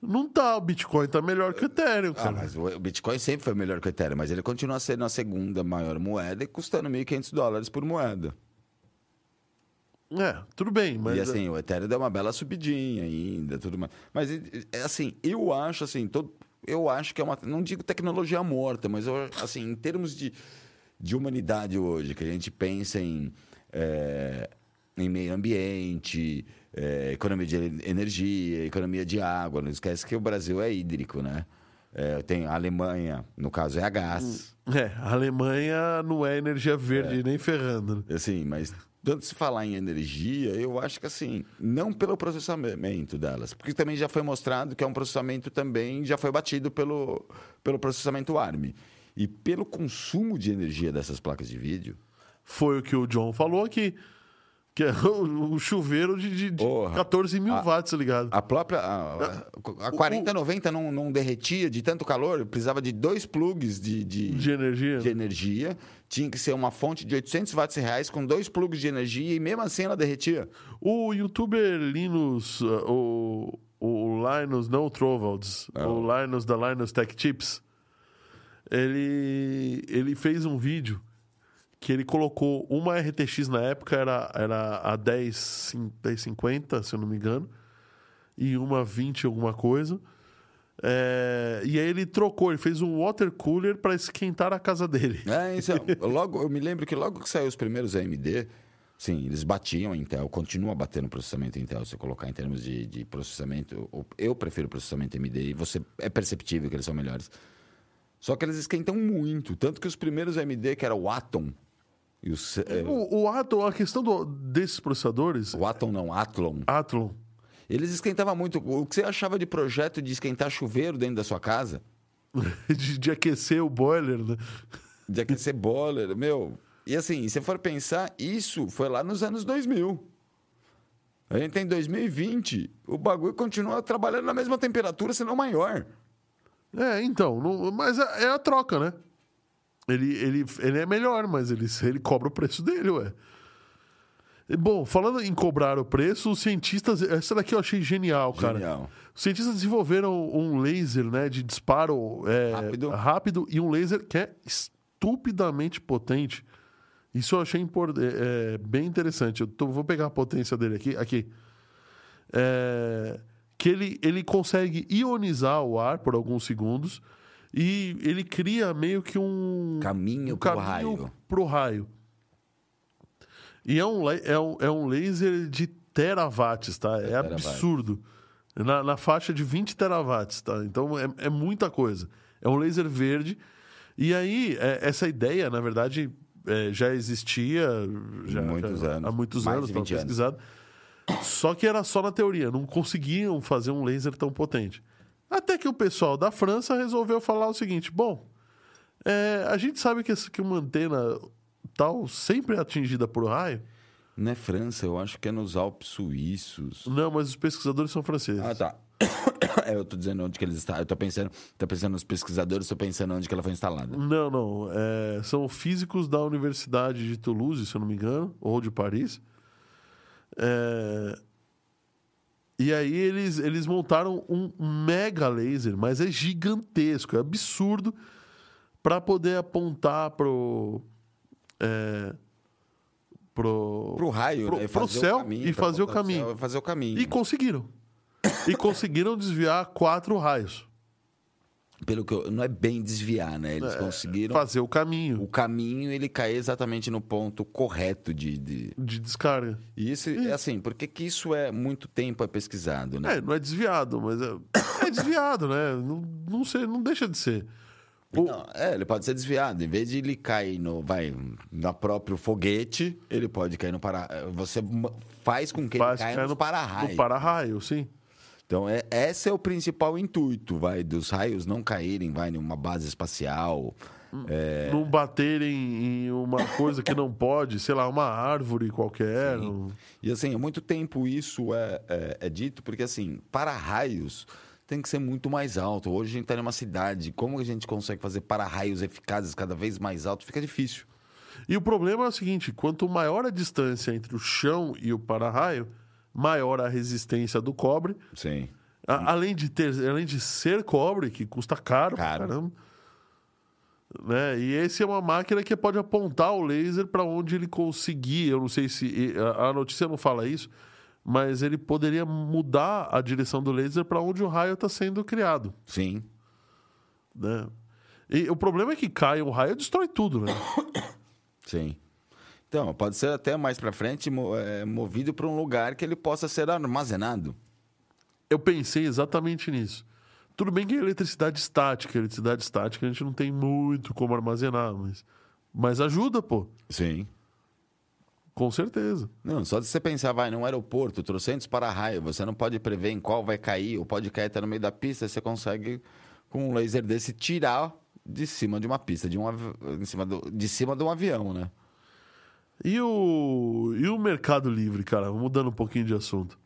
A: Não tá, o Bitcoin tá melhor que o Ethereum,
B: Ah, mas o Bitcoin sempre foi melhor que o Ethereum, mas ele continua sendo a segunda maior moeda e custando 1.500 dólares por moeda.
A: É, tudo bem, mas.
B: e assim, o Ethereum deu uma bela subidinha ainda, tudo mais. Mas é assim, eu acho assim, todo, eu acho que é uma, não digo tecnologia morta, mas eu, assim, em termos de, de humanidade hoje, que a gente pensa em é, em meio ambiente, é, economia de energia, economia de água, não esquece que o Brasil é hídrico, né? É, tem a Alemanha, no caso é a gás.
A: É, a Alemanha não é energia verde nem ferrando. né?
B: Assim, mas tanto se falar em energia, eu acho que assim, não pelo processamento delas, porque também já foi mostrado que é um processamento também, já foi batido pelo, pelo processamento ARM. E pelo consumo de energia dessas placas de vídeo,
A: Foi o que o John falou aqui. Que é o, o chuveiro de, de, de
B: Porra.
A: 14 mil
B: A-
A: watts ligado.
B: a própria. A, a 4090 não, não derretia de tanto calor, precisava de dois plugs de, de,
A: De energia.
B: de energia. Tinha que ser uma fonte de 800 watts reais com dois plugs de energia e mesmo assim ela derretia.
A: O youtuber Linus, uh, o, o Linus, não o Trovalds,
B: Ah.
A: o Linus da Linus Tech Tips, ele, ele fez um vídeo que ele colocou uma RTX na época, era, era a 10, cin- 1050, se eu não me engano, e uma 20 alguma coisa. É, e aí ele trocou, ele fez um water cooler para esquentar a casa dele.
B: É, é- logo, eu me lembro que logo que saiu os primeiros AMD, sim, eles batiam a Intel, continua batendo processamento Intel, se colocar em termos de, de processamento, eu- prefiro processamento AMD e você é perceptível que eles são melhores. Só que eles esquentam muito, tanto que os primeiros AMD, que era o Atom, e os, é,
A: O, o Atom, a questão do- desses processadores,
B: o Atom não, Athlon,
A: Athlon,
B: eles esquentavam muito. O que você achava de projeto de esquentar chuveiro dentro da sua casa?
A: de, de aquecer o boiler, né?
B: De aquecer boiler, meu. E assim, se for pensar, isso foi lá nos anos 2000. A gente tem 2020, o bagulho continua trabalhando na mesma temperatura, se não maior.
A: É, então, não- mas é, é a troca, né? Ele, ele, ele é melhor, mas ele, ele cobra o preço dele, ué. Bom, falando em cobrar o preço, os cientistas. Essa daqui eu achei genial, cara.
B: Genial.
A: Os cientistas desenvolveram um laser né, de disparo é,
B: Rápido.
A: rápido e um laser que é estupidamente potente. Isso eu achei é, é, bem interessante. Eu tô- vou pegar a potência dele aqui. aqui. é, que ele, ele consegue ionizar o ar por alguns segundos e ele cria meio que um
B: Caminho
A: um
B: pro
A: caminho
B: raio.
A: pro raio. E é um, é um, é um laser de terawatts, tá? É,
B: terawatts.
A: absurdo. Na, na faixa de 20 terawatts, tá? Então é, é muita coisa. É um laser verde. E aí, é, essa ideia, na verdade, é, já existia já,
B: Muitos
A: já-
B: anos.
A: há muitos
B: Mais
A: anos, estava
B: 20 anos.
A: pesquisado. Só que era só na teoria, não conseguiam fazer um laser tão potente. Até que o pessoal da França resolveu falar o seguinte: bom, é, a gente sabe que, que uma antena tal sempre é atingida por raio.
B: Não é França, eu acho que é nos Alpes Suíços.
A: Não, mas os pesquisadores são franceses.
B: Ah, tá. É, eu tô dizendo onde que eles estão. Eu tô pensando, tô pensando nos pesquisadores, tô pensando onde que ela foi instalada.
A: Não, não. é, são físicos da Universidade de Toulouse, se eu não me engano, ou de Paris. É, e aí eles, eles montaram um mega laser, mas é gigantesco, é absurdo, para poder apontar pro. É, pro,
B: Pro raio,
A: Pro-
B: né?
A: pro céu
B: caminho,
A: e fazer o caminho.
B: céu e fazer o caminho.
A: E conseguiram. E conseguiram desviar quatro raios.
B: Pelo que eu, não é bem desviar, né? Eles conseguiram
A: Fazer o caminho
B: o caminho ele cair exatamente no ponto correto de, de...
A: de descarga.
B: E isso é assim, por que que isso é muito tempo é pesquisado, né?
A: É, não é desviado, mas é, é desviado, né? Não, não, sei, não deixa de ser.
B: Não, é, ele pode ser desviado. Em vez de ele cair no, vai, no próprio foguete, ele pode cair no para. Você faz com que
A: faz
B: ele caia
A: cair
B: no para-raio.
A: No para-raio, sim.
B: Então, é, esse é o principal intuito, vai, dos raios não caírem, vai, em uma base espacial. É,
A: Não baterem em uma coisa que não pode, sei lá, uma árvore qualquer.
B: E assim, há muito tempo isso é, é, é dito, porque assim, para-raios tem que ser muito mais alto. Hoje a gente está numa cidade, como a gente consegue fazer para-raios eficazes cada vez mais alto, fica difícil.
A: E o problema é o seguinte: quanto maior a distância entre o chão e o para-raio, maior a resistência do cobre.
B: Sim.
A: A- além, de ter, além de ser cobre, que custa caro,
B: Caro.
A: caramba. Né? E esse é uma máquina que pode apontar o laser para onde ele conseguir. Eu não sei se a notícia não fala isso, mas ele poderia mudar a direção do laser para onde o raio está sendo criado.
B: Sim.
A: Né? E o problema é que cai um raio e destrói tudo, né?
B: Sim. Então, pode ser até mais para frente é, movido para um lugar que ele possa ser armazenado.
A: Eu pensei exatamente nisso. Tudo bem que é eletricidade estática, eletricidade estática a gente não tem muito como armazenar, mas, mas ajuda, pô.
B: Sim.
A: Com certeza.
B: Não, só de você pensar, vai num aeroporto, trocentos para-raio, você não pode prever em qual vai cair, ou pode cair até no meio da pista, você consegue, com um laser desse, tirar de cima de uma pista, de, um avi... em cima do... de cima de um avião, né?
A: E o, e o Mercado Livre, cara? Mudando um pouquinho de assunto.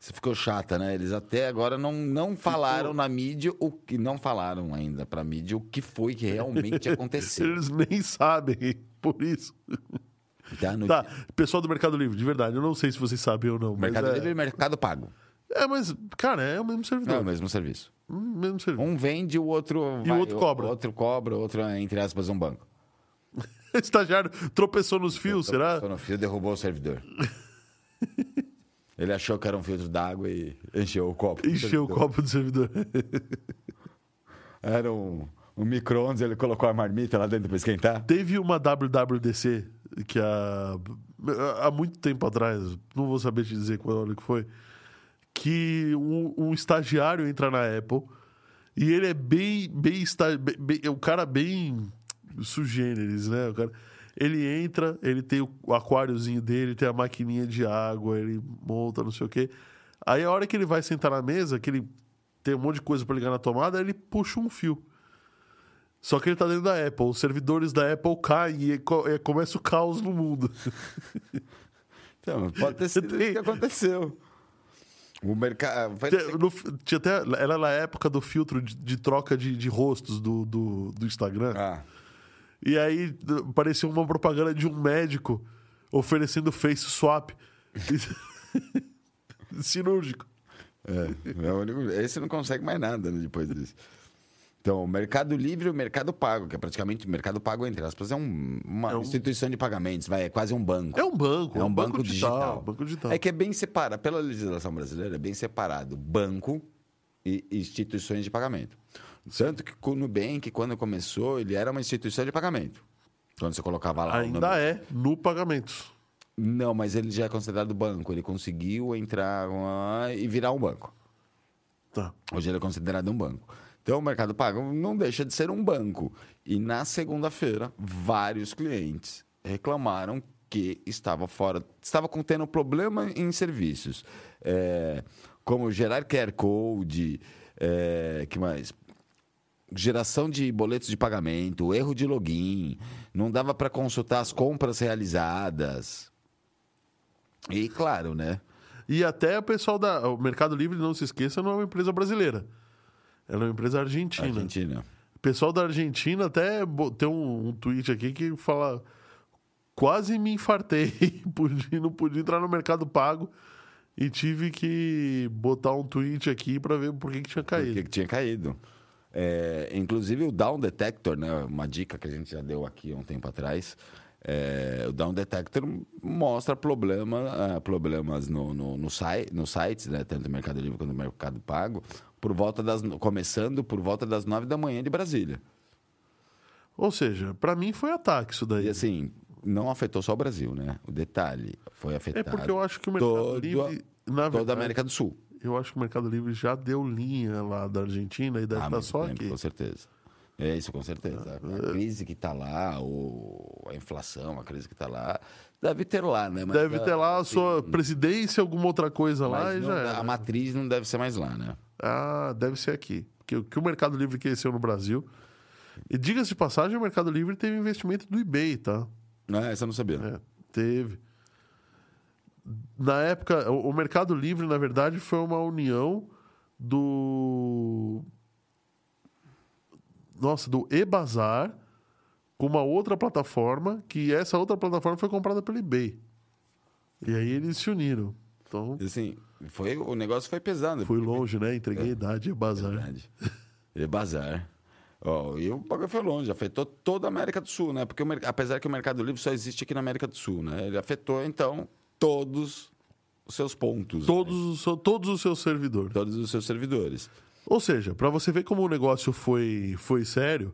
B: Você ficou chata, né? Eles até agora não, não falaram na mídia o que. Não falaram ainda pra mídia o que foi que realmente aconteceu.
A: Eles nem sabem, por isso.
B: Tá? No
A: Tá, pessoal do Mercado Livre, de verdade, eu não sei se vocês sabem ou não.
B: Mercado
A: é,
B: Livre e Mercado Pago.
A: É, mas, cara, é o mesmo
B: Não é
A: servidor.
B: o mesmo serviço.
A: Hum, mesmo servidor.
B: Um vende, o outro.
A: E o outro cobra.
B: O outro cobra, o outro entre aspas, um banco.
A: Estagiário tropeçou nos fios, será?
B: Passou no fio derrubou o servidor. Ele achou que era um filtro d'água e encheu o copo.
A: Encheu o
B: servidor.
A: copo do servidor.
B: Era um, um micro-ondas, ele colocou a marmita lá dentro pra esquentar.
A: Teve uma WWDC que há, há muito tempo atrás, não vou saber te dizer qual ano que foi, que um, um estagiário entra na Apple e ele é bem, bem, bem, é um cara bem sugêneres, né? O cara, ele entra, ele tem o aquáriozinho dele, tem a maquininha de água, ele monta, não sei o quê. Aí a hora que ele vai sentar na mesa, que ele tem um monte de coisa para ligar na tomada, ele puxa um fio. Só que ele tá dentro da Apple. Os servidores da Apple caem e co- começa o caos no mundo.
B: Então, pode ter sido isso que aconteceu. O mercado.
A: Tinha até, era na época do filtro de, de troca de, de rostos do, do, do Instagram.
B: Ah,
A: E aí parecia uma propaganda de um médico oferecendo face swap cirúrgico.
B: é, é o único- esse não consegue mais nada né, depois disso. Então, o Mercado Livre e o Mercado Pago, que é praticamente o Mercado Pago, entre aspas, é um- uma
A: É um-
B: instituição de pagamentos, vai, é quase um banco.
A: É um banco.
B: É um banco, digital.
A: Banco digital.
B: É que é bem separado, pela legislação brasileira, é bem separado banco e instituições de pagamento. Tanto que o Nubank, quando começou, ele era uma instituição de pagamento. Quando você colocava lá o
A: Ainda é no pagamentos.
B: Não, mas ele já é considerado banco. Ele conseguiu entrar e virar um banco.
A: Tá.
B: Hoje ele é considerado um banco. Então, o Mercado Pago não deixa de ser um banco. E na segunda-feira, vários clientes reclamaram que estava fora, estava contendo problema em serviços, É, como gerar QR Code, é, que mais? Geração de boletos de pagamento, erro de login, não dava para consultar as compras realizadas. E claro, né?
A: E até o pessoal da. O Mercado Livre, não se esqueça, não é uma empresa brasileira. Ela é uma empresa argentina.
B: Argentina.
A: O pessoal da Argentina até tem um, um tweet aqui que fala. Quase me infartei. Não pude entrar no Mercado Pago e tive que botar um tweet aqui para ver por que, que tinha caído.
B: Porque que tinha caído. É, inclusive o Down Detector, né, uma dica que a gente já deu aqui há um tempo atrás, é, o Down Detector mostra problema, ah, problemas no, no, no, site, no sites, né, tanto no Mercado Livre quanto no Mercado Pago, por volta das, começando por volta das nove da manhã de Brasília.
A: Ou seja, para mim foi ataque isso daí.
B: E assim, não afetou só o Brasil, né? O detalhe foi
A: É
B: afetado
A: porque eu acho que o Mercado
B: todo-
A: Livre, na
B: toda a
A: verdade,
B: América do Sul.
A: eu acho que o Mercado Livre já deu linha lá da Argentina e deve estar
B: muito
A: só
B: tempo,
A: aqui.
B: Com certeza. É isso, com certeza. A crise que está lá, o... a inflação, a crise que está lá, deve ter lá, né? Mas,
A: Deve
B: ah,
A: ter lá a
B: assim,
A: sua presidência, alguma outra coisa lá e
B: não
A: já.
B: A matriz não deve ser mais lá, né?
A: Ah, deve ser aqui. O que o Mercado Livre cresceu no Brasil. E diga-se de passagem, o Mercado Livre teve investimento do eBay, tá?
B: Não, essa eu não sabia.
A: É, teve. Na época, o, o Mercado Livre, na verdade, foi uma união do. Nossa, do eBazar com uma outra plataforma, que essa outra plataforma foi comprada pelo eBay. E aí eles se uniram. Então,
B: Assim, foi, o negócio foi pesado.
A: fui longe, né? Entreguei a idade, eBazar.
B: Verdade. E bazar. Ó, e o bagulho foi longe, afetou toda a América do Sul, né? Porque o apesar que o Mercado Livre só existe aqui na América do Sul, né? Ele afetou, então, todos os seus pontos.
A: Todos,
B: né?
A: os, seu- todos os seus servidores.
B: Todos os seus servidores.
A: Ou seja, para você ver como o negócio foi, foi sério,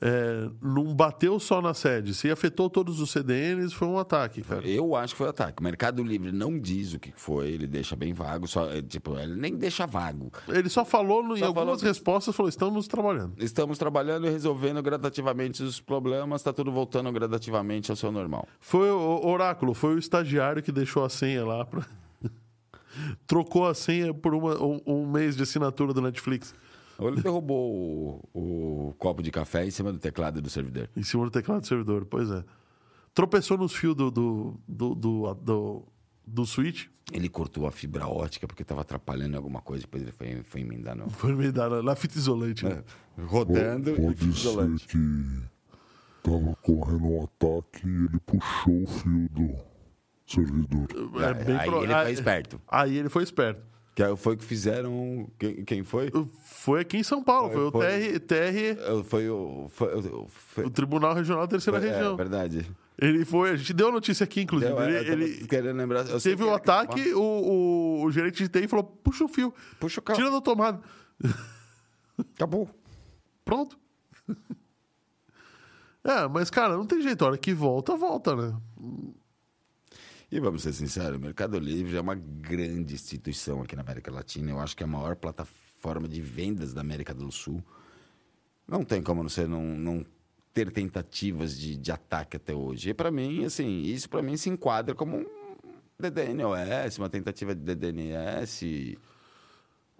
A: é, não bateu só na sede. Se afetou todos os CDNs, foi um ataque, cara.
B: Eu acho que foi ataque. O Mercado Livre não diz o que foi, ele deixa bem vago, só, é, tipo, ele nem deixa vago.
A: Ele só falou no- em
B: Só
A: algumas
B: falou-
A: respostas, falou, estamos trabalhando.
B: Estamos trabalhando e resolvendo gradativamente os problemas, está tudo voltando gradativamente ao seu normal.
A: Foi o Oráculo, foi o estagiário que deixou a senha lá. Pra... Trocou a senha por uma- um, um mês de assinatura do Netflix.
B: Ou ele derrubou o, o copo de café em cima do teclado do servidor.
A: Em cima do teclado do servidor, pois é. Tropeçou nos fios do, do, do, do, do, do switch.
B: Ele cortou a fibra ótica porque estava atrapalhando em alguma coisa, depois ele foi, foi emendar no...
A: Foi me dar na, na fita isolante. né?
B: rodando e
C: Pode
B: fio
C: ser
B: isolante.
C: que tava correndo um ataque e ele puxou o fio do servidor.
A: É bem
B: aí
A: pro-
B: ele foi esperto.
A: Aí ele foi esperto.
B: Que foi o que fizeram... Quem, quem foi?
A: Foi aqui em São Paulo, foi,
B: Foi-
A: o TR, TR,
B: Foi o... Foi, foi-
A: o Tribunal Regional da Terceira
B: foi-
A: Região.
B: É, verdade.
A: Ele foi, a gente deu a notícia aqui, inclusive.
B: Eu,
A: ele
B: eu tava
A: ele
B: querendo lembrar...
A: teve o
B: era-
A: ataque, o, o, o gerente de TI falou: puxa o fio,
B: Puxa o carro.
A: tira da tomada.
B: Acabou.
A: Pronto. É, mas, cara, não tem jeito. A hora que volta, volta, né?
B: E vamos ser sinceros, o Mercado Livre é uma grande instituição aqui na América Latina. Eu acho que é a maior plataforma de vendas da América do Sul. Não tem como você não, não ter tentativas de, de ataque até hoje. E para mim, assim, isso para mim se enquadra como um DDNOS, uma tentativa de DDNS.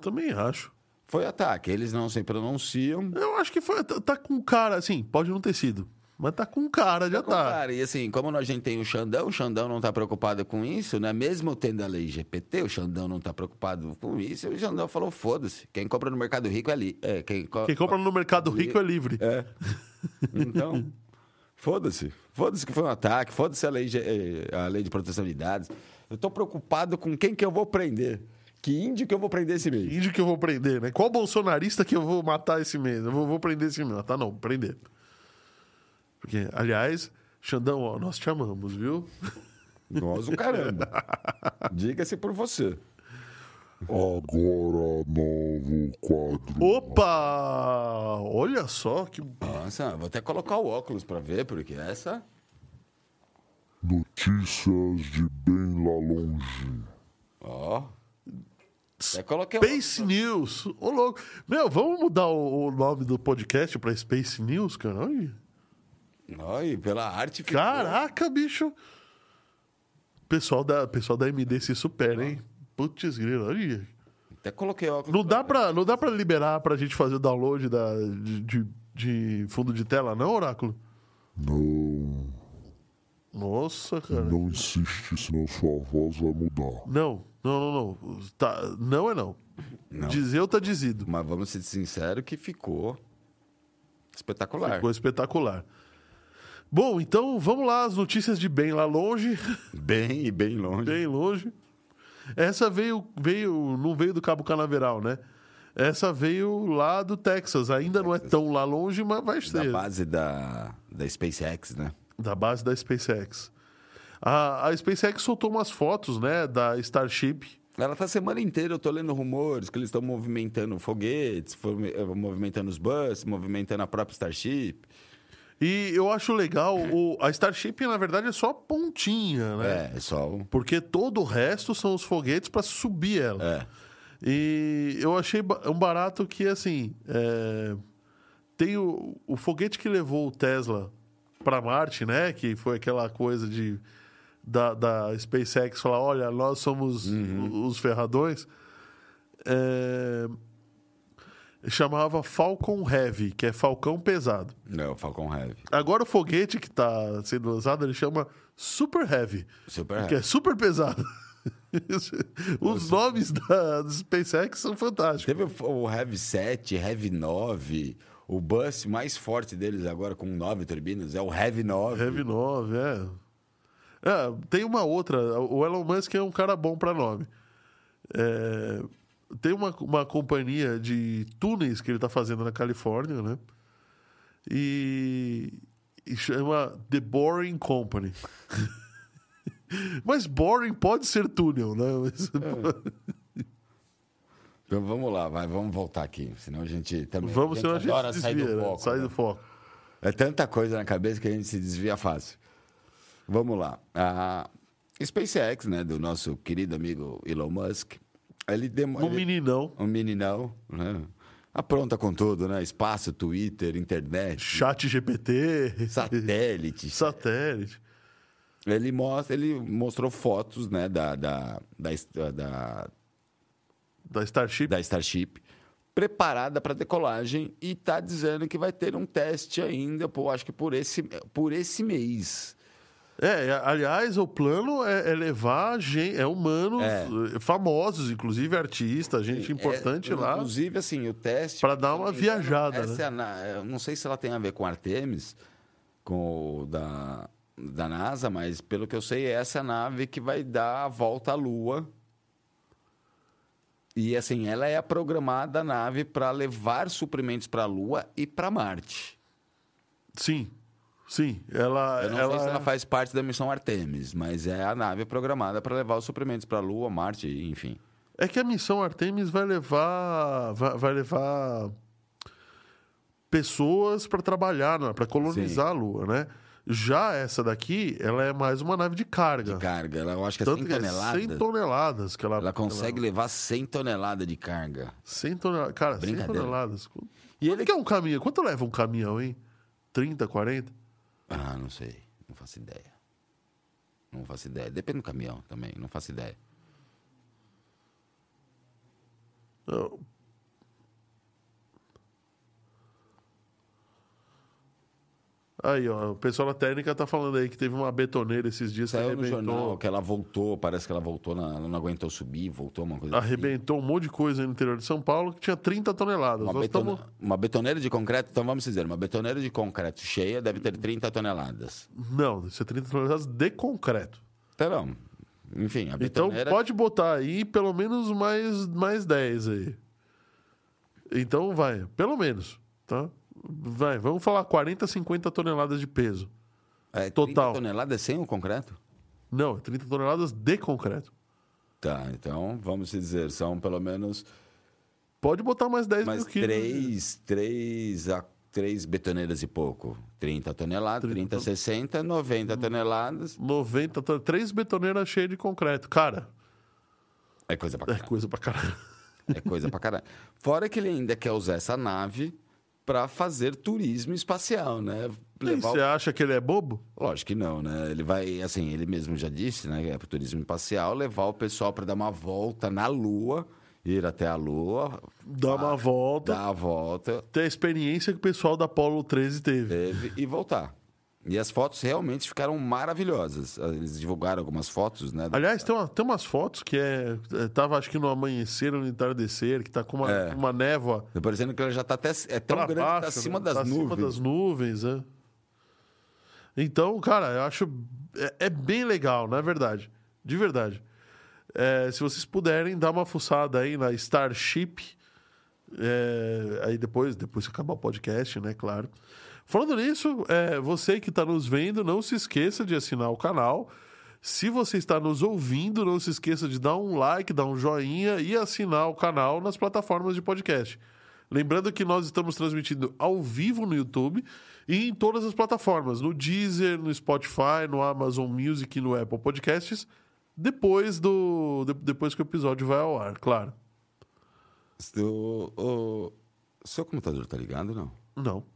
A: Também acho.
B: Foi ataque. Eles não se pronunciam.
A: Eu acho que foi, tá, tá com cara, assim, pode não ter sido. Mas tá com cara de ataque.
B: Cara, e assim, como a gente tem o Xandão, o Xandão não está preocupado com isso, né? Mesmo tendo a lei GPT, o Xandão não está preocupado com isso. O Xandão falou: foda-se, quem compra no Mercado Rico é ali. É, quem, co-
A: Quem compra no Mercado Rico é livre.
B: É. Então, foda-se. Foda-se que foi um ataque, foda-se a lei, eh, a lei de proteção de dados. Eu tô preocupado com quem que eu vou prender. Que índio que eu vou prender esse mês?
A: Índio que eu vou prender, né? Qual bolsonarista que eu vou matar esse mês? Eu vou, vou prender esse mês. Tá, não, prender. Porque, aliás, Xandão, ó, nós te amamos, viu?
B: Nós o caramba. Diga-se por você.
C: Agora, novo quadro.
A: Opa! Olha só que.
B: Nossa, vou até colocar o óculos pra ver, porque essa.
C: Notícias de bem lá longe.
B: Ó. Até coloquei o
A: Space News. Ô, louco. Meu, vamos mudar o, o nome do podcast pra Space News, cara? Olha.
B: Ai, pela arte ficou.
A: Caraca, bicho. Pessoal da, pessoal da MD se supera, hein? Putz, grilo, olha.
B: Até coloquei óculos.
A: Não dá, pra, não dá pra liberar pra gente fazer o download da, de, de- de fundo de tela, não, Oráculo?
C: Não,
A: Nossa, cara.
C: não insiste, senão sua voz vai mudar.
A: Não, não, não, não. Tá, não é não.
B: Não.
A: Dizeu tá dizido.
B: Mas vamos ser sinceros que ficou espetacular.
A: Ficou espetacular. Bom, então vamos lá, as notícias de bem lá longe.
B: Bem e bem longe.
A: bem longe. Essa veio, veio, não veio do Cabo Canaveral, né? Essa veio lá do Texas. Ainda não é tão lá longe, mas vai
B: Da
A: ser.
B: base da, da SpaceX, né?
A: Da base da SpaceX. A, a SpaceX soltou umas fotos, né, da Starship.
B: Ela tá a semana inteira, eu tô lendo rumores que eles estão movimentando foguetes, eh, movimentando os bus, movimentando a própria Starship.
A: E eu acho legal, o, a Starship, na verdade, é só a pontinha, né?
B: É, é só um...
A: Porque todo o resto são os foguetes para subir ela.
B: É.
A: E eu achei um barato que, assim, é, tem o, o foguete que levou o Tesla para Marte, né? Que foi aquela coisa de da, da SpaceX falar, olha, nós somos o- os ferradões. É, chamava Falcon Heavy, que é Falcão Pesado.
B: Não, o Falcon Heavy.
A: Agora o foguete que está sendo lançado, ele chama Super Heavy.
B: Super
A: Que
B: Heavy.
A: é super pesado. Os nomes da, do SpaceX são fantásticos.
B: Teve o, Heavy 7, Heavy 9, o bus mais forte deles agora com 9 turbinas é o Heavy 9.
A: Heavy 9, é. É, tem uma outra. O Elon Musk é um cara bom para nome. É, tem uma, uma companhia de túneis que ele está fazendo na Califórnia, né? E, e chama The Boring Company. Mas boring pode ser túnel, né? Mas-
B: Então vamos lá, vai, vamos voltar aqui, senão a gente também
A: Vamos, senão a gente
B: adora
A: desvia,
B: sair do
A: né?
B: foco.
A: sai
B: né?
A: do foco.
B: É tanta coisa na cabeça que a gente se desvia fácil. Vamos lá. A SpaceX, né, do nosso querido amigo Elon Musk, ele demo...
A: Um
B: ele-
A: meninão,
B: Um meninão, né? Apronta com tudo, né? Espaço, Twitter, internet,
A: chat GPT,
B: satélite.
A: satélite.
B: Ele mostra, ele mostrou fotos, né, da, da, da, da,
A: Da Starship.
B: da Starship preparada para decolagem e está dizendo que vai ter um teste ainda, pô, acho que por esse, por esse mês.
A: É, é, aliás, o plano é, é levar gen- é humanos
B: É.
A: eh, famosos, inclusive artistas, gente importante
B: É,
A: lá.
B: Inclusive, assim, o teste.
A: Pra dar uma viajada,
B: essa
A: né?
B: é não sei se ela tem a ver com Artemis, com o da, da NASA, mas pelo que eu sei, essa é a nave que vai dar a volta à Lua. E assim, ela é a programada nave para levar suprimentos para a Lua e para Marte.
A: Sim, sim. Ela,
B: Eu não
A: ela,
B: sei se ela faz parte da missão Artemis, mas é a nave programada para levar os suprimentos para a Lua, Marte, enfim.
A: É que a missão Artemis vai levar, vai, vai levar pessoas para trabalhar, para colonizar a Lua, né? Já essa daqui, ela é mais uma nave de carga.
B: De carga, ela, eu acho que é
A: Tanto
B: 100
A: que é
B: toneladas.
A: 100 toneladas que ela,
B: Ela consegue levar 100 toneladas de carga.
A: 100 toneladas. Cara, 100
B: Brincadeira.
A: toneladas.
B: E
A: Quanto
B: ele-
A: que é um caminhão? Quanto leva um caminhão, hein? 30, 40?
B: Ah, não sei. Não faço ideia. Não faço ideia. Depende do caminhão também, não faço ideia.
A: Não. Aí, ó, o pessoal da técnica tá falando aí que teve uma betoneira esses dias que
B: Saiu no jornal
A: arrebentou,
B: que ela voltou, parece que ela voltou, na, ela não aguentou subir, voltou uma coisa assim.
A: arrebentou um monte de coisa no interior de São Paulo que tinha 30 toneladas.
B: Uma, betone-
A: estamos...
B: uma betoneira de concreto, então vamos dizer, uma betoneira de concreto cheia deve ter 30 toneladas.
A: Não, isso é 30 toneladas de concreto.
B: Então. Enfim, a
A: Então
B: betoneira...
A: pode botar aí pelo menos mais, mais 10 aí. Então vai, pelo menos, tá? Vai, vamos falar 40, 50 toneladas de peso.
B: é,
A: total.
B: 30 toneladas sem o concreto?
A: Não, 30 toneladas de concreto.
B: Tá, então vamos dizer, são pelo menos
A: Pode botar mais 10
B: mais
A: mil quilos.
B: três, três, a, três betoneiras e pouco. 30 toneladas, 30, 60, 90 toneladas.
A: 90 toneladas. Três betoneiras cheias de concreto. Cara,
B: É coisa pra
A: é
B: caralho.
A: coisa pra caralho.
B: É coisa pra caralho. Fora que ele ainda quer usar essa nave pra fazer turismo espacial, né? Levar
A: Você acha que ele é bobo?
B: Lógico que não, né? Ele vai, assim, ele mesmo já disse, né? É pro turismo espacial, levar o pessoal para dar uma volta na Lua, ir até a Lua,
A: Dá uma volta.
B: dar a volta,
A: Ter a experiência que o pessoal da Apollo 13 teve.
B: teve e voltar. E as fotos realmente ficaram maravilhosas. Eles divulgaram algumas fotos, né?
A: Aliás, tem, uma- tem umas fotos que é, é, Tava acho que no amanhecer ou no entardecer, que tá com uma,
B: É.
A: uma névoa
B: Tá parecendo que ela já tá até. É tão grande que
A: baixo.
B: tá acima
A: né?
B: das
A: Tá
B: nuvens.
A: Acima das nuvens, é. Então, cara, eu acho. É, é bem legal, não é verdade? De verdade. É, se vocês puderem, dar uma fuçada aí na Starship. é, aí depois, depois que acabar o podcast, né? Claro. Falando nisso, é, você que está nos vendo, não se esqueça de assinar o canal. Se você está nos ouvindo, não se esqueça de dar um like, dar um joinha e assinar o canal nas plataformas de podcast. Lembrando que nós estamos transmitindo ao vivo no YouTube e em todas as plataformas, no Deezer, no Spotify, no Amazon Music e no Apple Podcasts, depois do de- depois que o episódio vai ao ar, claro.
B: O, o seu computador tá ligado não?
A: Não.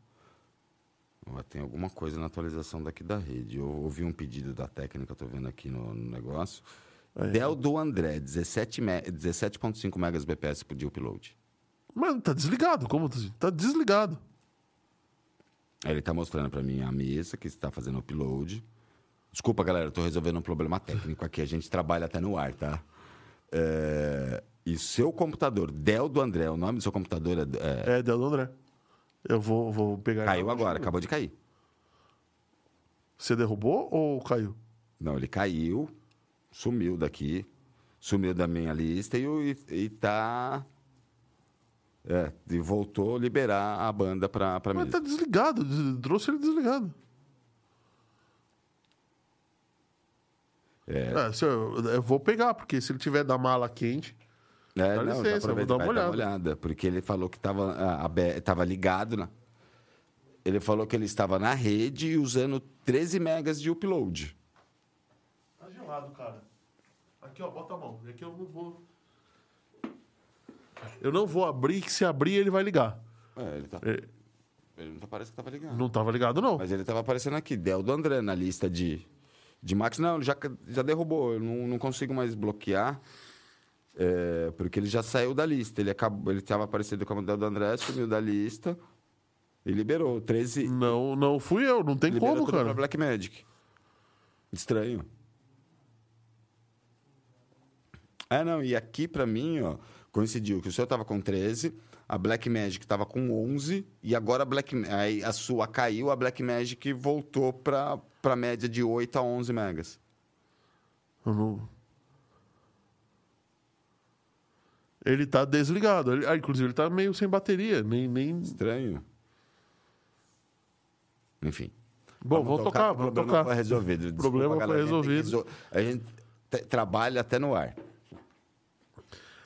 B: Tem alguma coisa na atualização daqui da rede. Eu ouvi um pedido da técnica, tô vendo aqui no, no negócio. Dell do André, 17 me- 17.5 megas bps por dia upload.
A: Mas tá desligado, como? Tá desligado.
B: Aí ele tá mostrando pra mim a mesa que está fazendo upload. Desculpa, galera, eu tô resolvendo um problema técnico aqui. A gente trabalha até no ar, tá? É, E seu computador, Dell do André, o nome do seu computador é, é-
A: É, Del do André. Eu vou, vou pegar.
B: caiu agora, acabou de cair.
A: Você derrubou ou caiu?
B: Não, ele caiu, sumiu daqui, sumiu da minha lista e, e, tá. É, e voltou a liberar a banda pra, pra
A: Mas
B: mim.
A: tá desligado. des- Trouxe ele desligado.
B: É,
A: É, eu, eu vou pegar, porque se ele tiver da mala quente.
B: É,
A: Dá
B: não,
A: licença,
B: já
A: eu vou
B: aproveita
A: dar uma
B: vai
A: olhada.
B: Porque ele falou que estava tava ligado, na, ele falou que ele estava na rede e usando 13 megas de upload.
A: Tá gelado, cara. Aqui, ó, bota a mão. Aqui eu não vou. Eu não vou abrir, que se abrir ele vai ligar.
B: É, ele, tá,
A: É,
B: ele não tá, parece que estava ligado.
A: Não tava ligado, não.
B: Mas ele estava aparecendo aqui, Del do André, na lista de, de Max. Não, ele já, já derrubou, eu não, não consigo mais bloquear, é, porque ele já saiu da lista. Ele acabou, ele estava aparecendo como Del do André, sumiu da lista e liberou. 13.
A: Não, não fui eu, não tem
B: liberou
A: como,
B: tudo pra
A: cara.
B: Black Magic. Estranho. É, não, e aqui pra mim, ó, coincidiu que o seu tava com 13, a Black Magic tava com 11, e agora a Black aí a sua caiu, a Black Magic voltou pra, pra média de 8 a 11 megas.
A: Eu não- Ele tá desligado. Ele- ah, inclusive, ele tá meio sem bateria. Nem. nem...
B: Estranho. Enfim.
A: Bom, vamos tocar,
B: o
A: vamos
B: problema
A: tocar.
B: foi resolvido.
A: O problema foi
B: galera,
A: resolvido.
B: resol- A gente te- trabalha até no ar.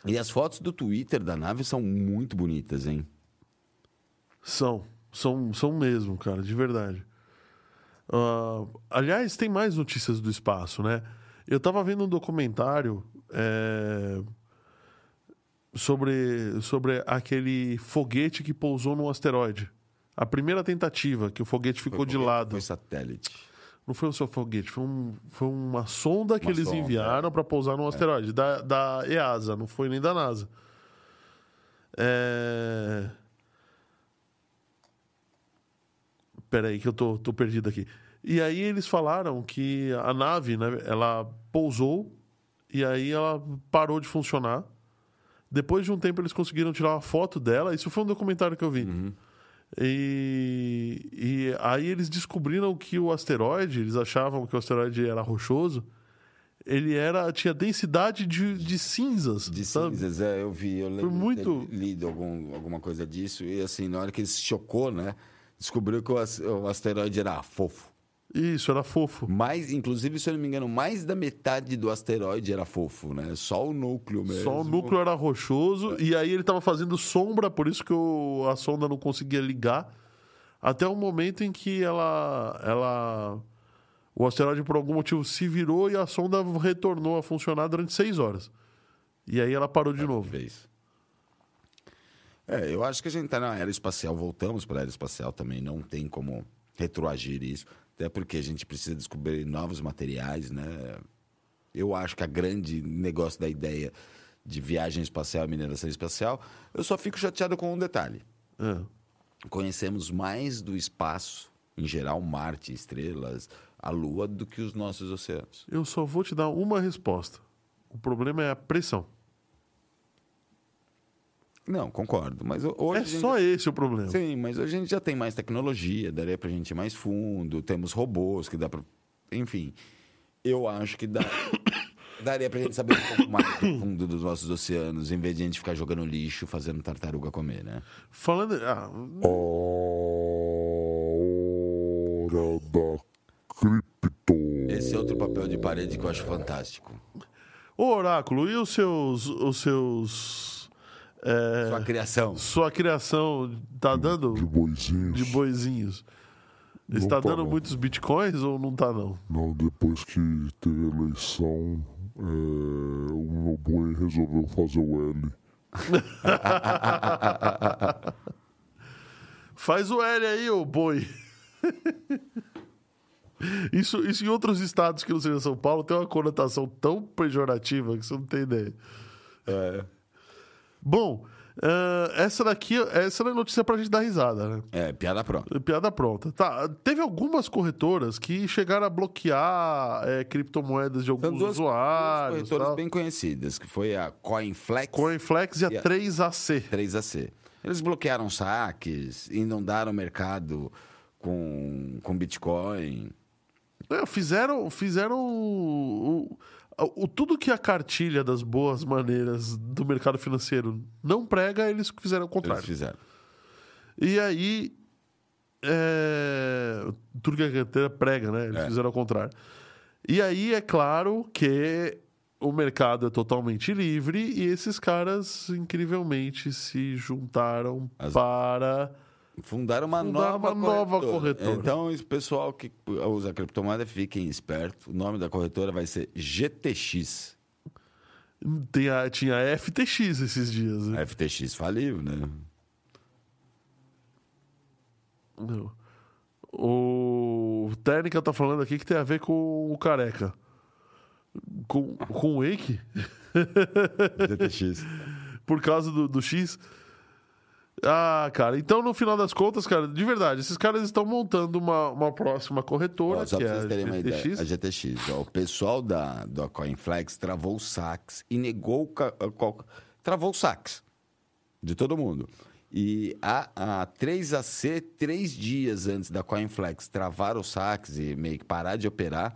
B: E as fotos do Twitter da nave são muito bonitas, hein?
A: São. São, são mesmo, cara, de verdade. Ah, aliás, tem mais notícias do espaço, né? Eu tava vendo um documentário é, sobre, sobre aquele foguete que pousou num asteroide. A primeira tentativa, que o foguete ficou de
B: Foi-
A: lado.
B: Foi satélite.
A: Não foi o seu foguete, foi, um- foi uma sonda que
B: Uma
A: eles
B: sonda,
A: enviaram para pousar num asteroide, da, da EASA, não foi nem da NASA. É... Peraí, que eu tô, tô perdido aqui. E aí eles falaram que a nave, né, ela pousou e aí ela parou de funcionar. Depois de um tempo eles conseguiram tirar uma foto dela. Isso foi um documentário que eu vi. E, e aí eles descobriram que o asteroide, eles achavam que o asteroide era rochoso, ele era tinha densidade de, de cinzas,
B: De
A: sabe?
B: cinzas, é, eu vi, eu lembro de
A: muito-
B: lido algum, alguma coisa disso. E assim, na hora que ele se chocou, né? Descobriu que o asteroide era fofo.
A: Isso, era fofo.
B: Mais, inclusive, se eu não me engano, mais da metade do asteroide era fofo, né? Só o núcleo mesmo.
A: Só o núcleo era rochoso e aí ele tava fazendo sombra, por isso que a sonda não conseguia ligar. Até o momento em que ela, ela. O asteroide, por algum motivo, se virou e a sonda retornou a funcionar durante seis horas. E aí ela parou de novo.
B: Fez. É, eu acho que a gente está na era espacial, voltamos para a era espacial também, não tem como retroagir isso, até porque a gente precisa descobrir novos materiais, né? Eu acho que a grande negócio da ideia de viagem espacial e mineração espacial, eu só fico chateado com um detalhe.
A: É.
B: Conhecemos mais do espaço, em geral, Marte, estrelas, a Lua, do que os nossos oceanos.
A: Eu só vou te dar uma resposta. O problema é a pressão.
B: Não, concordo, mas ho- hoje...
A: É
B: gente-
A: só esse o problema.
B: Sim, mas hoje a gente já tem mais tecnologia, daria pra gente ir mais fundo, temos robôs que dá pra. Enfim, eu acho que dá, daria pra gente saber um pouco mais do fundo dos nossos oceanos, em vez de a gente ficar jogando lixo, fazendo tartaruga comer, né?
A: Falando. ah,
C: hora da cripto.
B: Esse é outro papel de parede que eu acho fantástico.
A: Ô, Oráculo, e os seus. Os seus. É,
B: Sua criação.
A: sua criação tá dando
C: De boizinhos.
A: de boizinhos? Está
C: tá,
A: dando
C: não.
A: muitos bitcoins ou não tá, não?
C: Não, depois que teve a eleição, é, o meu boi resolveu fazer o L.
A: Faz o L aí, ô boi. Isso, isso em outros estados que não seja São Paulo tem uma conotação tão pejorativa que você não tem ideia.
B: É.
A: Bom, ah, essa daqui essa é notícia pra gente dar risada, né?
B: É, piada pronta.
A: Piada pronta. Tá, teve algumas corretoras que chegaram a bloquear é, criptomoedas de
B: São
A: alguns
B: duas, duas
A: usuários.
B: corretoras
A: tal.
B: bem conhecidas, que foi a CoinFlex
A: Coinflex e a
B: E a-
A: 3AC.
B: 3AC. Eles bloquearam saques, inundaram o mercado com, com Bitcoin.
A: É, fizeram fizeram o, o- o- tudo que a cartilha das boas maneiras do mercado financeiro não prega, eles fizeram o
B: Eles
A: contrário.
B: fizeram.
A: E aí. é, tudo que a carteira prega, né? Eles
B: É.
A: fizeram ao contrário. E aí é claro que o mercado é totalmente livre e esses caras incrivelmente se juntaram
B: As-
A: para.
B: Fundaram uma,
A: Fundaram
B: nova,
A: uma nova
B: corretora.
A: corretora.
B: Então, esse pessoal que usa criptomoeda, fiquem espertos. O nome da corretora vai ser GTX.
A: Tem a- tinha a FTX esses dias.
B: A
A: Né?
B: FTX faliu, né?
A: Não. O Técnica tá falando aqui que tem a ver com o careca. Com, com o Wake,
B: GTX.
A: por causa do, do X. Ah, cara, então no final das contas, cara, de verdade, esses caras estão montando uma, uma próxima corretora,
B: Ó, só
A: que
B: pra
A: é
B: vocês terem uma
A: a
B: ideia,
A: GTX.
B: a GTX. ó, o pessoal da, da CoinFlex travou os saques e negou o ca- a qual- travou os saques de todo mundo. E a, a 3AC, três dias antes da CoinFlex travar os saques e meio que parar de operar,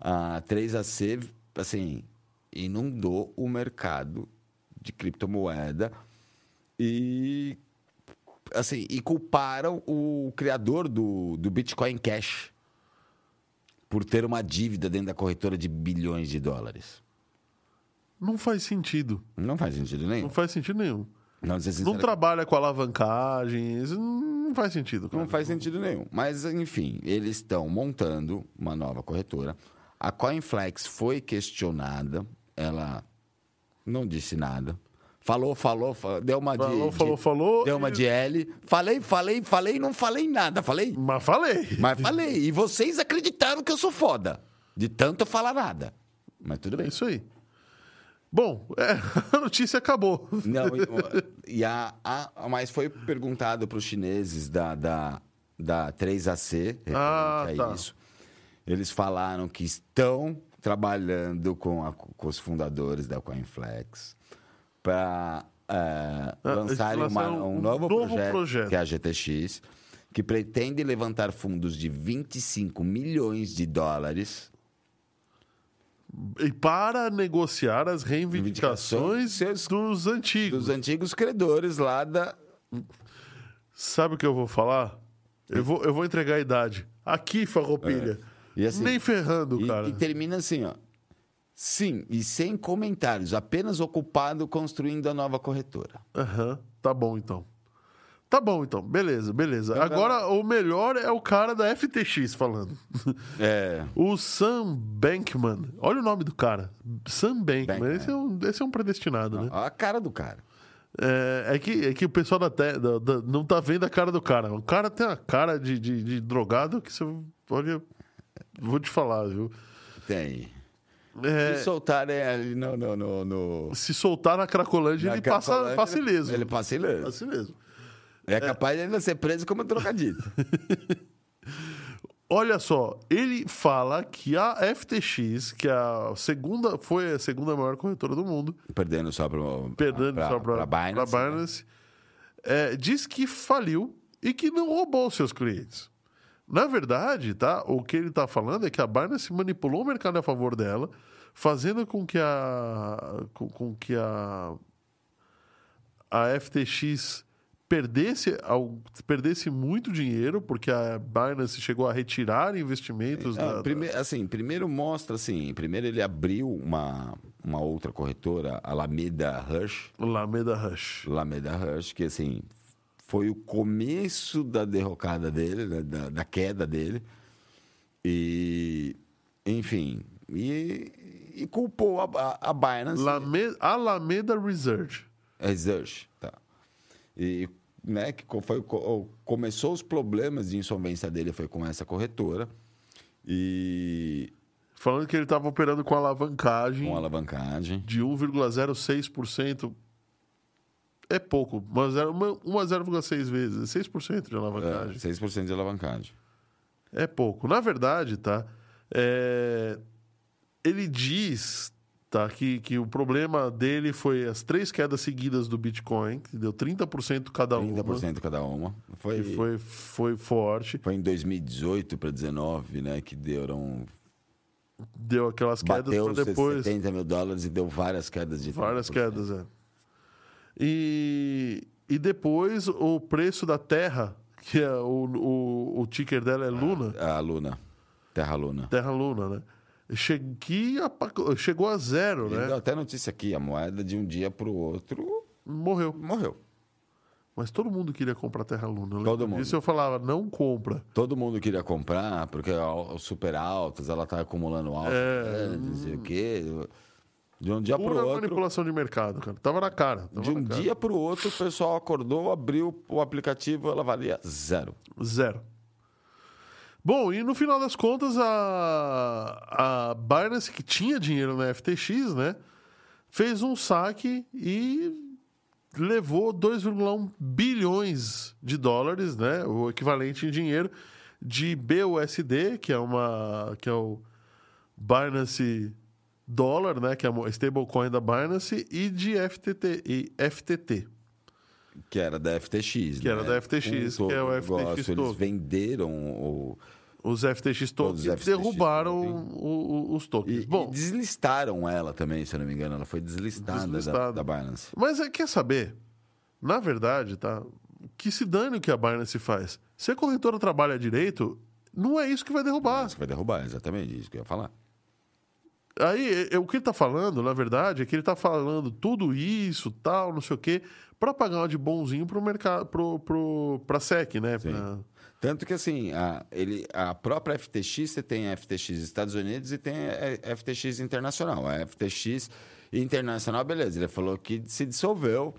B: a 3AC, assim, inundou o mercado de criptomoeda e assim, e culparam o criador do, do Bitcoin Cash por ter uma dívida dentro da corretora de bilhões de dólares.
A: Não faz sentido.
B: Não faz sentido nenhum.
A: Não faz sentido nenhum.
B: Não, dizer
A: Não trabalha com alavancagem. isso Não faz sentido. Cara.
B: não faz sentido nenhum. Mas, enfim, eles estão montando uma nova corretora. A CoinFlex foi questionada. Ela não disse nada. Falou, falou, fa- deu uma de-
A: Falou,
B: de,
A: falou, falou.
B: Deu uma de L. Falei, falei, falei, não falei nada. Falei.
A: Mas falei.
B: Mas falei. E vocês acreditaram que eu sou foda. De tanto falar nada. Mas tudo
A: É
B: bem.
A: isso aí. Bom, é, a notícia acabou.
B: Não, e, e a, a- mas foi perguntado para os chineses da, da, da 3AC, referente
A: Ah, tá.
B: isso. Eles falaram que estão trabalhando com, a- com os fundadores da CoinFlex para lançarem uma-
A: lançaram
B: um
A: um
B: novo,
A: novo
B: projeto,
A: projeto.
B: que é a GTX, que pretende levantar fundos de 25 milhões de dólares
A: E para negociar as reivindicações dos antigos.
B: Dos antigos credores lá da.
A: Sabe o que eu vou falar? Eu vou, eu vou entregar a idade. Aqui, Farroupilha.
B: E assim-
A: Nem ferrando,
B: E,
A: cara.
B: e termina assim, ó. Sim, e sem comentários, apenas ocupado construindo a nova corretora.
A: Aham, tá bom então. Tá bom então, beleza, beleza. Agora o melhor é o cara da FTX falando.
B: É.
A: o Sam Bankman. Olha o nome do cara. Sam Bankman.
B: Bankman.
A: Esse, é um, esse é um predestinado, né?
B: Olha a cara do cara.
A: É, é que, é que o pessoal da, te- da- da- não tá vendo a cara do cara. O cara tem uma cara de, de, de drogado que você. Olha, vou te falar, viu?
B: Tem.
A: É,
B: Se soltarem ali no. no, no, no-
A: se soltar na Cracolândia,
B: na
A: ele passa,
B: Cracolândia,
A: passa
B: ele-
A: ileso.
B: Ele passa ileso.
A: Passa ileso.
B: É capaz de ainda ser preso como trocadito.
A: Olha só, ele fala que a FTX, que é a segunda, foi a segunda maior corretora do mundo,
B: Perdendo só pro.
A: perdendo
B: pra,
A: só para
B: pra Binance. né?
A: Binance, é, diz que faliu e que não roubou seus clientes. Na verdade, tá? O que ele está falando é que a Binance manipulou o mercado a favor dela, fazendo com que a com, com que a a FTX perdesse, ao- perdesse muito dinheiro, porque a Binance chegou a retirar investimentos
B: Ah,
A: da-
B: prime- assim, primeiro mostra assim, primeiro ele abriu uma, uma outra corretora, a Alameda Rush,
A: da Alameda Rush.
B: Alameda Rush, que assim foi o começo da derrocada dele, né, da, da queda dele. E enfim, e, e culpou a, a, a Binance.
A: Lame- Alameda Research.
B: Research, tá. E né, que foi, co- começou os problemas de insolvência dele foi com essa corretora e
A: Falando que ele estava operando com alavancagem
B: com alavancagem.
A: de 1,06%. É pouco, mas uma, uma 0,6 vezes, 6% de
B: É,
A: alavancagem.
B: 6% de alavancagem.
A: É pouco. Na verdade, tá? é, Ele diz tá, que, que o problema dele foi as três quedas seguidas do Bitcoin, que deu 30% cada uma.
B: 30% cada uma. Foi,
A: Que foi, foi forte.
B: foi em 2018 para 2019, né? Que deram.
A: Deu aquelas quedas para depois.
B: 70 mil dólares e deu várias quedas de
A: Várias
B: 30%.
A: quedas, é. E, e depois o preço da terra, que é o, o, o ticker dela é Luna,
B: A Luna. Terra Luna.
A: Terra Luna, né? Che- que apa- chegou a zero, né?
B: deu até notícia aqui: a moeda de um dia para o outro
A: Morreu.
B: morreu.
A: Mas todo mundo queria comprar Terra Luna. Eu
B: Todo
A: lembro
B: mundo.
A: disso eu falava, não compra.
B: Todo mundo queria comprar, porque al- super altas, ela tá acumulando altas,
A: É.
B: né, não sei o quê. De um dia para o outro.
A: manipulação de mercado, cara. Tava na cara. Tava
B: De um
A: cara.
B: dia para o outro, o pessoal acordou, abriu o aplicativo, ela valia zero.
A: Zero. Bom, e no final das contas, a, a Binance, que tinha dinheiro na FTX, né? Fez um saque e levou 2,1 bilhões de dólares, né? O equivalente em dinheiro de BUSD, que é uma que é o Binance Dollar, né, que é a stablecoin da Binance e de FTT e FTT.
B: Que era da FTX.
A: Que era
B: né?
A: da FTX,
B: Com
A: que é o FTX
B: negócio, Eles venderam o.
A: Os FTX
B: Todos
A: tokens
B: os FTX
A: derrubaram
B: token.
A: o- o- os tokens.
B: E,
A: Bom,
B: e deslistaram ela também, se eu não me engano. Ela foi deslistada, Da, da Binance.
A: mas é, quer saber? Na verdade, tá? Que se dane o que a Binance faz. Se a corretora trabalha direito, não é isso que vai derrubar.
B: Isso vai derrubar, exatamente isso que eu ia falar.
A: Aí, o que ele tá falando, na verdade, é que ele tá falando tudo isso, tal, não sei o quê, para pagar uma de bonzinho pro mercado, pro, pro, pra SEC, né? Pra-
B: Tanto que, assim, a, ele, a própria FTX, você tem a FTX Estados Unidos e tem a FTX Internacional. A FTX Internacional, beleza, ele falou que se dissolveu,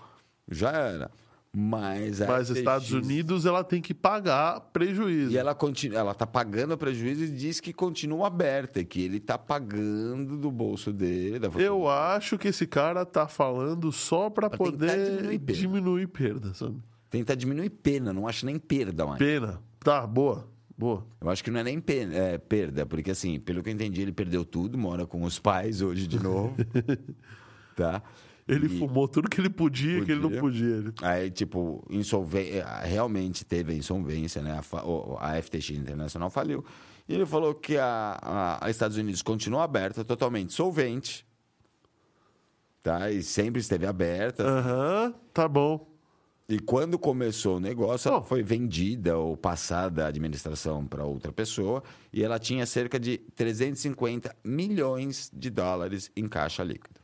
B: já era. Mas
A: Mas
B: FTX
A: Estados Unidos, ela tem que pagar prejuízo.
B: E ela continua, ela tá pagando prejuízo e diz que continua aberta, que ele tá pagando do bolso dele.
A: Eu acho que esse cara tá falando só para poder
B: diminuir perda.
A: diminuir perda, sabe?
B: Tentar diminuir pena, não acho nem perda, mais.
A: Pena. Tá, boa. Boa.
B: Eu acho que não é nem é perda, porque assim, pelo que eu entendi, ele perdeu tudo, mora com os pais hoje de novo. tá?
A: Ele
B: E-
A: fumou tudo que ele podia, que ele não
B: Podia.
A: podia. Ele-
B: Aí, tipo, insolvê... realmente teve a insolvência, né? A, a FTX Internacional faliu. E ele falou que a, a, Estados Unidos continua aberta, totalmente solvente. Tá? E sempre esteve aberta.
A: Aham, tá bom.
B: E quando começou o negócio, ela
A: Oh.
B: foi vendida ou passada a administração para outra pessoa e ela tinha cerca de 350 milhões de dólares em caixa líquido.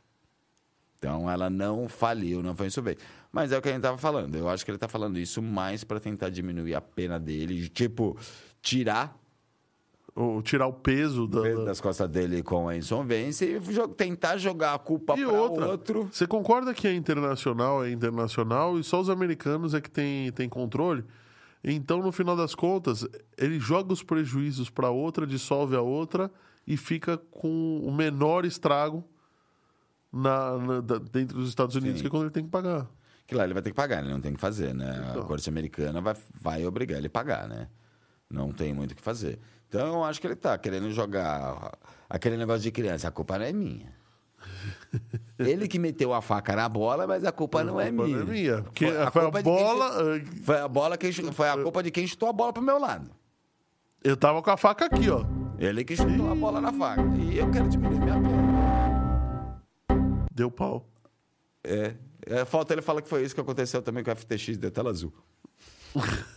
B: Então ela não faliu, não foi insolvente. Mas é o que a gente estava falando. Eu acho que ele está falando isso mais para tentar diminuir a pena dele, tipo, tirar
A: Ou tirar o peso da. da-
B: das costas dele com a insolvência e tentar jogar a culpa para outro.
A: você concorda que é internacional, é internacional e só os americanos é que tem, tem controle? Então, no final das contas, ele joga os prejuízos para outra, dissolve a outra e fica com o menor estrago na, na- dentro dos Estados Unidos,
B: Sim.
A: que é quando ele tem que pagar.
B: Que lá ele vai ter que pagar, ele não tem o que fazer, né?
A: Então.
B: A corte americana vai, vai obrigar ele a pagar, né? Não tem muito o que fazer. Então, eu acho que ele tá querendo jogar aquele negócio de criança. A culpa não é minha. Ele que meteu a faca na bola, mas a culpa não é
A: culpa
B: minha.
A: não é minha, porque
B: Foi a
A: foi a
B: quem
A: bola,
B: chu-
A: eh,
B: Foi a bola que foi a culpa de quem chutou a bola pro meu lado.
A: Eu tava com a faca aqui, ó.
B: Ele que chutou a bola na faca. E eu quero diminuir minha pena.
A: Deu pau.
B: É. é. Falta ele falar que foi isso que aconteceu também com o FTX de tela azul.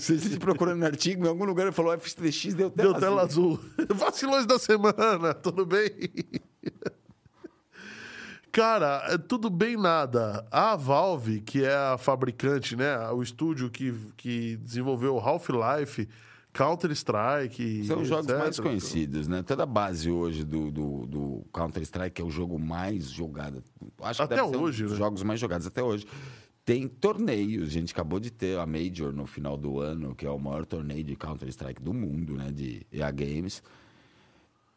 B: Se você procurando no artigo, em algum lugar ele falou FTX deu tela
A: Deu tela azul. Vacilões da semana, tudo bem? Cara, é tudo bem nada. A Valve, que é a fabricante, né? O estúdio que, que desenvolveu Half-Life, Counter-Strike.
B: São os jogos
A: etc.
B: mais conhecidos, né? Toda a base hoje do, do, do Counter-Strike, que é o jogo mais jogado. Acho que
A: Até
B: um
A: hoje,
B: dos
A: né?
B: jogos mais jogados até hoje. Tem torneios, a gente acabou de ter a Major no final do ano, que é o maior torneio de Counter-Strike do mundo, né? De EA Games.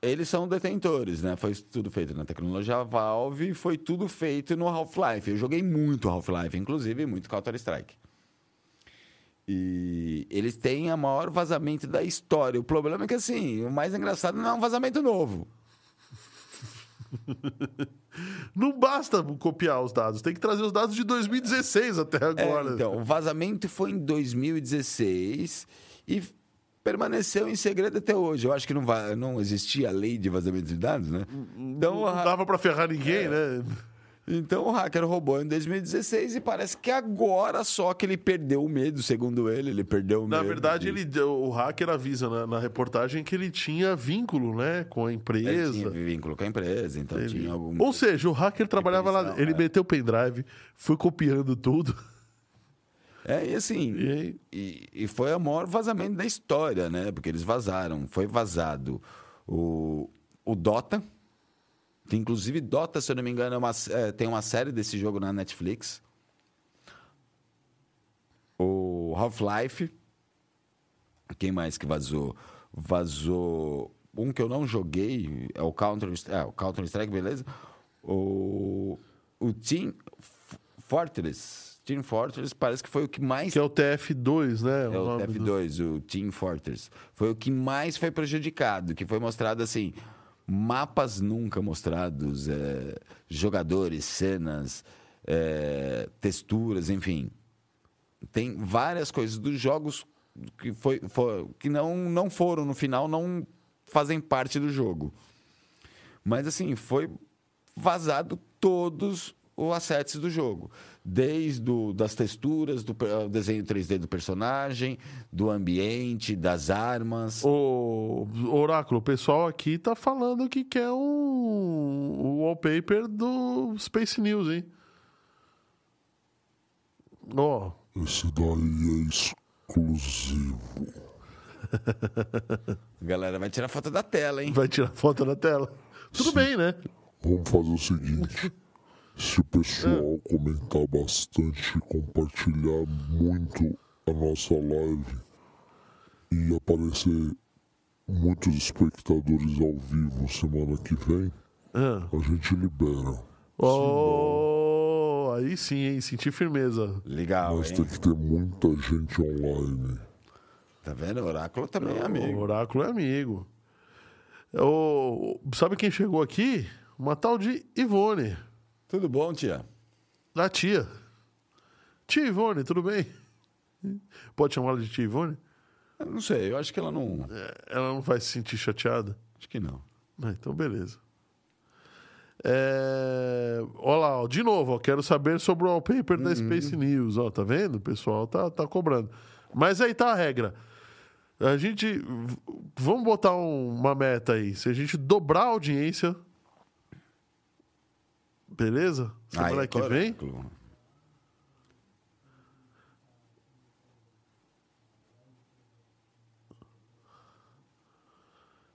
B: Eles são detentores, né? Foi tudo feito na tecnologia Valve e foi tudo feito no Half-Life. Eu joguei muito Half-Life, inclusive muito Counter-Strike. E eles têm a maior vazamento da história. O problema é que, assim, o mais engraçado não é um vazamento novo.
A: Não basta copiar os dados, tem que trazer os dados de 2016 até
B: É,
A: agora.
B: então, o vazamento foi em 2016 e permaneceu em segredo até hoje. Eu acho que não, não existia lei de vazamento de dados, né? Então, o
A: não
B: ha-
A: dava pra ferrar ninguém,
B: É.
A: né?
B: Então o hacker roubou em 2016 e parece que agora só que ele perdeu o medo, segundo ele. Ele perdeu o
A: Na
B: medo.
A: verdade,
B: de-
A: ele, o hacker avisa na, na reportagem que ele tinha vínculo, né, com a
B: Ele
A: empresa.
B: tinha vínculo com a empresa, então
A: Ele-
B: tinha algum.
A: Ou seja, o hacker trabalhava lá, ele
B: é.
A: meteu o pendrive, foi copiando tudo.
B: É, e assim.
A: E?
B: E, e foi o maior vazamento da história, né? Porque eles vazaram. Foi vazado o, o Dota. Inclusive, Dota, se eu não me engano, é uma, é, tem uma série desse jogo na Netflix. O Half-Life. Quem mais que vazou? Vazou. Um que eu não joguei é o Counter, é, o Counter Strike, beleza? O, o Team Fortress. Team Fortress parece que foi o que mais
A: Que é o TF2, né?
B: é o
A: do-
B: TF2, o Team Fortress. Foi o que mais foi prejudicado, que foi mostrado assim, mapas nunca mostrados, é, jogadores, cenas, é, texturas, enfim. Tem várias coisas dos jogos que, foi, foi- que não, não foram, no final, não fazem parte do jogo. Mas assim, foi vazado todos os assets do jogo. Desde o, das texturas, do o desenho 3D do personagem, do ambiente, das armas.
A: O Oráculo, o pessoal aqui tá falando que quer um, o wallpaper do Space News, hein? Ó,
C: Esse daí é exclusivo.
B: A galera vai tirar foto da tela, hein?
A: vai tirar foto na tela. Tudo bem, né?
C: Vamos fazer o seguinte: se o pessoal comentar bastante, compartilhar muito a nossa live e aparecer muitos espectadores ao vivo semana que vem,
A: Ah.
C: a gente libera.
A: Oh, aí sim, hein? Senti firmeza.
B: Legal,
C: Mas
B: hein?
C: tem que ter muita gente online.
B: Tá vendo? O Oráculo também é amigo.
A: O Oráculo é amigo. O- sabe quem chegou aqui? Uma tal de Ivone,
B: Tudo bom, tia?
A: da tia. Tia Ivone, tudo bem? Pode chamar ela de tia Ivone?
B: Eu não sei, eu acho que ela não.
A: É, ela não vai se sentir chateada?
B: Acho que não.
A: Ah, então, beleza. É... Olha lá, ó, de novo, ó, quero saber sobre o wallpaper da Space News. Ó, tá vendo? O pessoal tá, tá cobrando. Mas aí tá a regra. A gente. Vamos botar um- uma meta aí. Se a gente dobrar a audiência. Beleza? Semana
B: Aí,
A: que vem.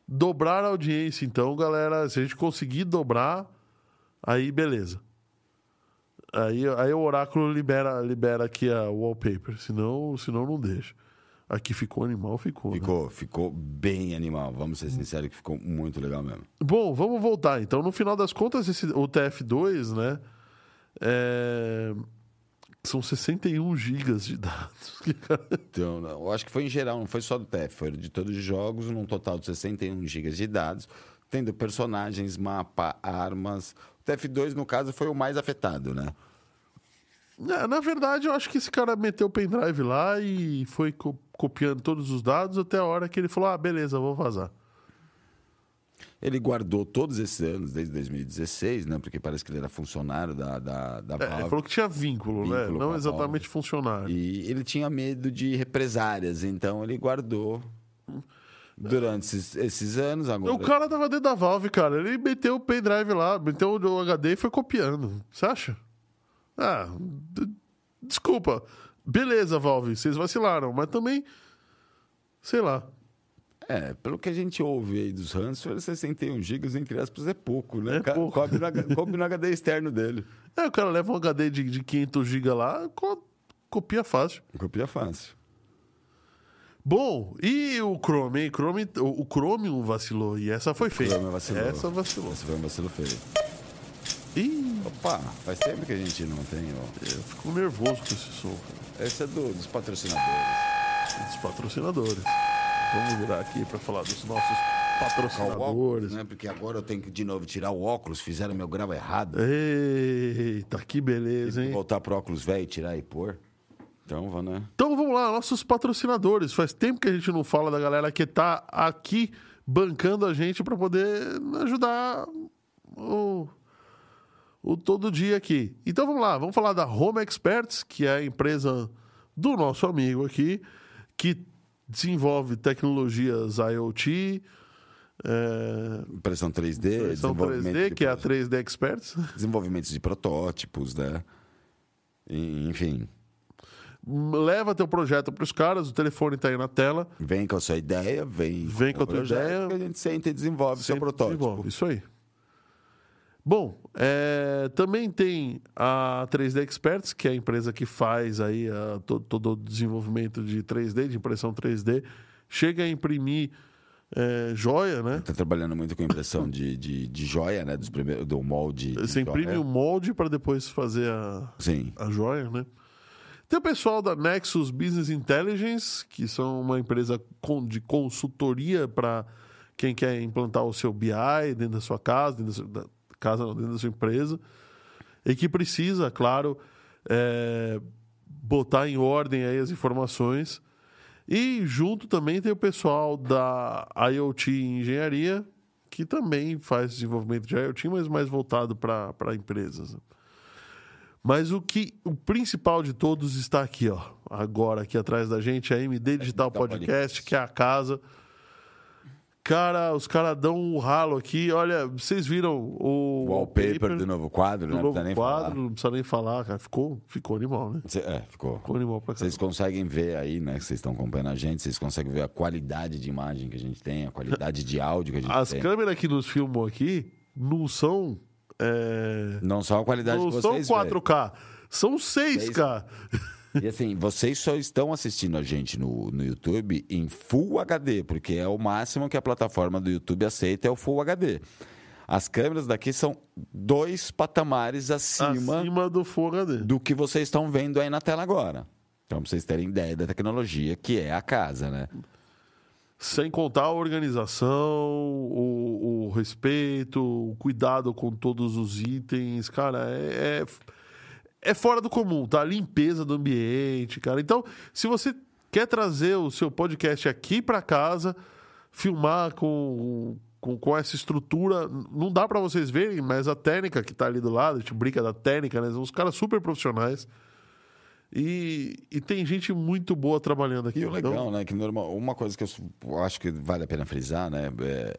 A: Dobrar a audiência, então, galera. Se a gente conseguir dobrar, aí beleza. Aí, aí o oráculo libera, libera aqui a wallpaper. Senão, senão não deixa. Aqui ficou animal, ficou. né?
B: Ficou, ficou bem animal. Vamos ser sinceros que ficou muito legal mesmo.
A: Bom, vamos voltar. Então, no final das contas, esse, o TF2, né? é, São 61 gigas de dados.
B: Então, eu acho que foi em geral, não foi só do TF, foi de todos os jogos, num total de 61 GB de dados, tendo personagens, mapa, armas. O TF2, no caso, foi o mais afetado, né?
A: É, Na verdade, eu acho que esse cara meteu o pendrive lá e foi co- copiando todos os dados até a hora que ele falou: ah, beleza, vou vazar.
B: Ele guardou todos esses anos, desde 2016, né? Porque parece que ele era funcionário da, da, da
A: É,
B: Valve.
A: ele falou que tinha vínculo, né?
B: Vínculo com
A: Não exatamente funcionário.
B: E ele tinha medo de represárias, então ele guardou durante esses, esses anos. Agora,
A: O cara tava dentro da Valve, cara. Ele meteu o pendrive lá, meteu o HD e foi copiando. Você acha? Ah, desculpa. Beleza, Valve, vocês vacilaram, mas também. Sei lá.
B: É, pelo que a gente ouve aí dos ransomware, 61 GB, entre aspas, é pouco, né?
A: É pouco.
B: Coube, no, coube no HD externo dele.
A: É, o cara leva um HD de, de 500 GB lá, co- copia fácil.
B: Copia fácil.
A: Bom, e o Chrome, hein? Chrome, o, o Chromium vacilou. E essa foi feia.
B: Chrome vacilou.
A: Essa vacilou.
B: Esse foi um vacilo feio.
A: Ih,
B: Opa, faz tempo que a gente não tem, ó.
A: eu fico nervoso com esse som, cara.
B: Esse é do- dos patrocinadores.
A: Dos patrocinadores. Vamos virar aqui para falar dos nossos
B: óculos,
A: patrocinadores.
B: né? Porque agora eu tenho que de novo tirar o óculos, fizeram meu grau errado.
A: Eita, que beleza, hein?
B: Voltar pro óculos velho, tirar e pôr. Então, vamos, né?
A: Então vamos lá, nossos patrocinadores. Faz tempo que a gente não fala da galera que tá aqui bancando a gente para poder ajudar o, o todo dia aqui. Então vamos lá, vamos falar da Home Experts, que é a empresa do nosso amigo aqui, que desenvolve tecnologias IoT, é,
B: Impressão 3D,
A: são
B: desenvolvimento
A: 3D,
B: de
A: que é a
B: pro-
A: 3D Experts.
B: desenvolvimentos de protótipos, né? Enfim,
A: Leva teu projeto para os caras, o telefone está aí na tela.
B: vem com a sua ideia, vem,
A: Vem com a
B: o
A: tua ideia.
B: que a gente senta e desenvolve seu protótipo.
A: desenvolve, Isso aí. Bom, é, também tem a 3D Experts, que é a empresa que faz aí a, to- todo o desenvolvimento de 3D, de impressão 3D. Chega a imprimir é, joia, né?
B: Tá trabalhando muito com impressão de, de, de joia, né? Dos primeiros, do molde. de
A: Você imprime o molde para depois fazer a,
B: Sim.
A: a joia, né? Tem o pessoal da Nexus Business Intelligence, que são uma empresa de consultoria para quem quer implantar o seu BI dentro da sua casa, dentro da- casa dentro da sua empresa, e que precisa, claro, é, botar em ordem aí as informações. E junto também tem o pessoal da IoT Engenharia, que também faz desenvolvimento de IoT, mas mais voltado para empresas. Mas o que o principal de todos está aqui, ó. Agora, aqui atrás da gente, a MD Digital Podcast,
B: Podcast.
A: que é a casa. Cara, os caras dão um ralo aqui. Olha, vocês viram o
B: O wallpaper do novo quadro,
A: do
B: né?
A: novo
B: não precisa nem
A: quadro,
B: falar.
A: não precisa nem falar, cara. Ficou, ficou animal, né?
B: Cê- É, ficou.
A: Ficou animal pra cá.
B: Vocês conseguem ver aí, né? Que vocês estão acompanhando a gente, vocês conseguem ver a qualidade de imagem que a gente tem, a qualidade de áudio que a gente
A: As
B: tem.
A: câmeras que nos filmam aqui não são. é,
B: Não só a qualidade
A: não
B: que
A: são
B: vocês
A: 4K, são 6K.
B: E assim, vocês só estão assistindo a gente no, no YouTube em Full HD, porque é o máximo que a plataforma do YouTube aceita é o Full HD. As câmeras daqui são dois patamares acima,
A: Acima do Full HD.
B: do que vocês estão vendo aí na tela agora. Então, pra vocês terem ideia da tecnologia que é a casa, né?
A: Sem contar a organização, o, o respeito, o cuidado com todos os itens, cara, é, é, é fora do comum, tá? A limpeza do ambiente, cara. Então, se você quer trazer o seu podcast aqui para casa, filmar com, com, com, essa estrutura, não dá para vocês verem, mas a técnica que tá ali do lado, a gente brinca da técnica, né? Os caras super profissionais. E, e tem gente muito boa trabalhando aqui.
B: E o legal, então... né? Que normal, uma coisa que eu acho que vale a pena frisar, né? É,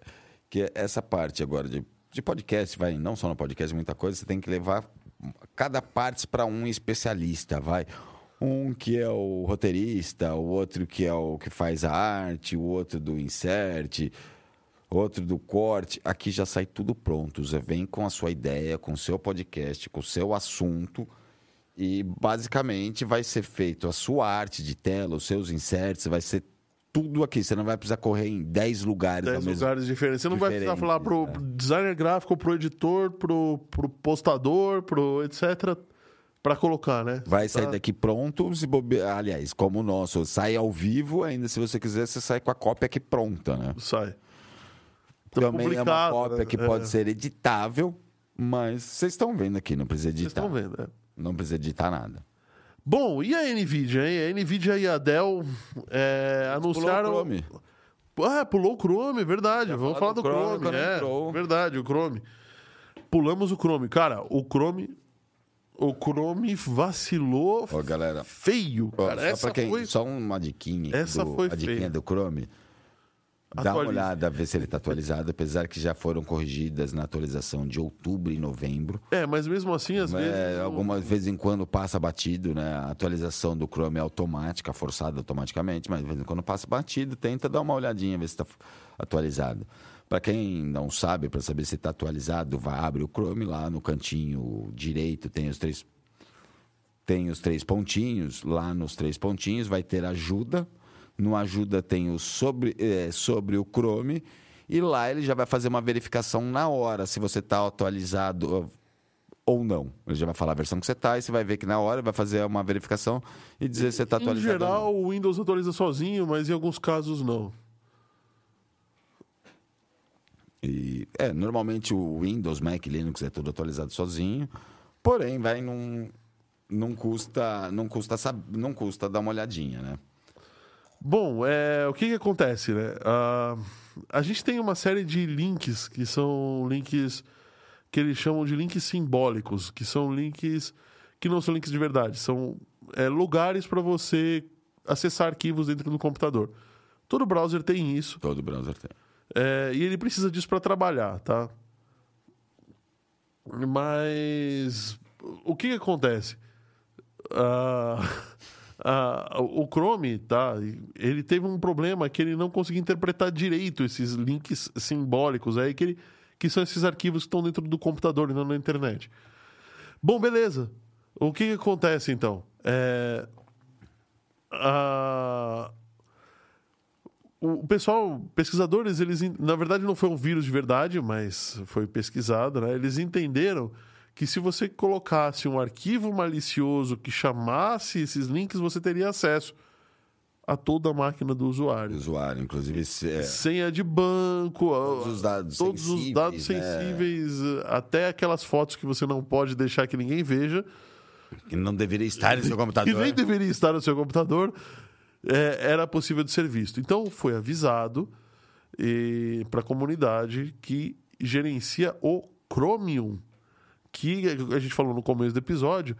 B: que essa parte agora de, de podcast, vai, não só no podcast, muita coisa, você tem que levar cada parte para um especialista, vai. Um que é o roteirista, o outro que é o que faz a arte, o outro do insert, outro do corte. Aqui já sai tudo pronto. Você vem com a sua ideia, com o seu podcast, com o seu assunto. E basicamente vai ser feito a sua arte de tela, os seus inserts, vai ser tudo aqui. Você não vai precisar correr em 10 lugares.
A: 10 lugares diferentes. Você não vai precisar falar pro é. designer gráfico, pro editor, pro, pro postador, pro etc para colocar, né?
B: Vai sair tá... daqui pronto, se bobe... aliás, como o nosso, sai ao vivo, ainda se você quiser, você sai com a cópia aqui pronta, né?
A: Sai.
B: Tá Também é uma cópia né? que é. pode ser editável, mas vocês estão vendo aqui, não precisa editar.
A: Vocês estão vendo, é.
B: Não precisa editar nada.
A: Bom, e a NVIDIA, hein? A NVIDIA e a Dell é, anunciaram... Pulou o Chrome. Ah, pulou o Chrome, verdade. Vamos falar do Chrome, Chrome é. Verdade, o Chrome. Pulamos o Chrome. Cara, o Chrome o Chrome vacilou
B: Ô, galera,
A: feio.
B: Ó, cara. Só, quem, foi... só uma diquinha.
A: Essa
B: do,
A: foi
B: a diquinha do Chrome. Dá uma olhada, ver se ele está atualizado, apesar que já foram corrigidas na atualização de outubro e novembro.
A: É, mas mesmo assim, às é,
B: vezes. Algumas vezes em quando passa batido, né? A atualização do Chrome é automática, forçada automaticamente, mas de vez em quando passa batido, tenta dar uma olhadinha, ver se está atualizado. Para quem não sabe, para saber se está atualizado, vai abre o Chrome lá no cantinho direito, tem os três tem os três pontinhos, lá nos três pontinhos vai ter ajuda. No ajuda tem o sobre, é, sobre o Chrome e lá ele já vai fazer uma verificação na hora se você está atualizado ou não. Ele já vai falar a versão que você está e você vai ver que na hora vai fazer uma verificação e dizer se você está atualizado.
A: Em geral, o Windows atualiza sozinho, mas em alguns casos não.
B: E, é, normalmente o Windows, Mac, Linux é tudo atualizado sozinho. Porém, vai não, não custa, não custa, não custa dar uma olhadinha, né?
A: Bom, é, o que, que acontece, né? Uh, a gente tem uma série de links que são links que eles chamam de links simbólicos, que são links que não são links de verdade, são é, lugares para você acessar arquivos dentro do computador. Todo browser tem isso.
B: Todo browser tem.
A: É, e ele precisa disso para trabalhar, tá? Mas o que, que acontece? Ah, o Chrome, tá? Ele teve um problema que ele não conseguia interpretar direito esses links simbólicos aí que, ele, que são esses arquivos que estão dentro do computador e não na internet. Bom, beleza. O que, que acontece então? É, o pessoal, pesquisadores, eles na verdade não foi um vírus de verdade, mas foi pesquisado, né? Eles entenderam que se você colocasse um arquivo malicioso que chamasse esses links, você teria acesso a toda a máquina do usuário.
B: Usuário, inclusive é...
A: senha de banco,
B: todos os dados
A: todos
B: sensíveis,
A: os dados né? sensíveis, até aquelas fotos que você não pode deixar que ninguém veja.
B: Que não deveria estar no seu computador.
A: Que nem deveria estar no seu computador é, era possível de ser visto. Então foi avisado para a comunidade que gerencia o Chromium, que a gente falou no começo do episódio,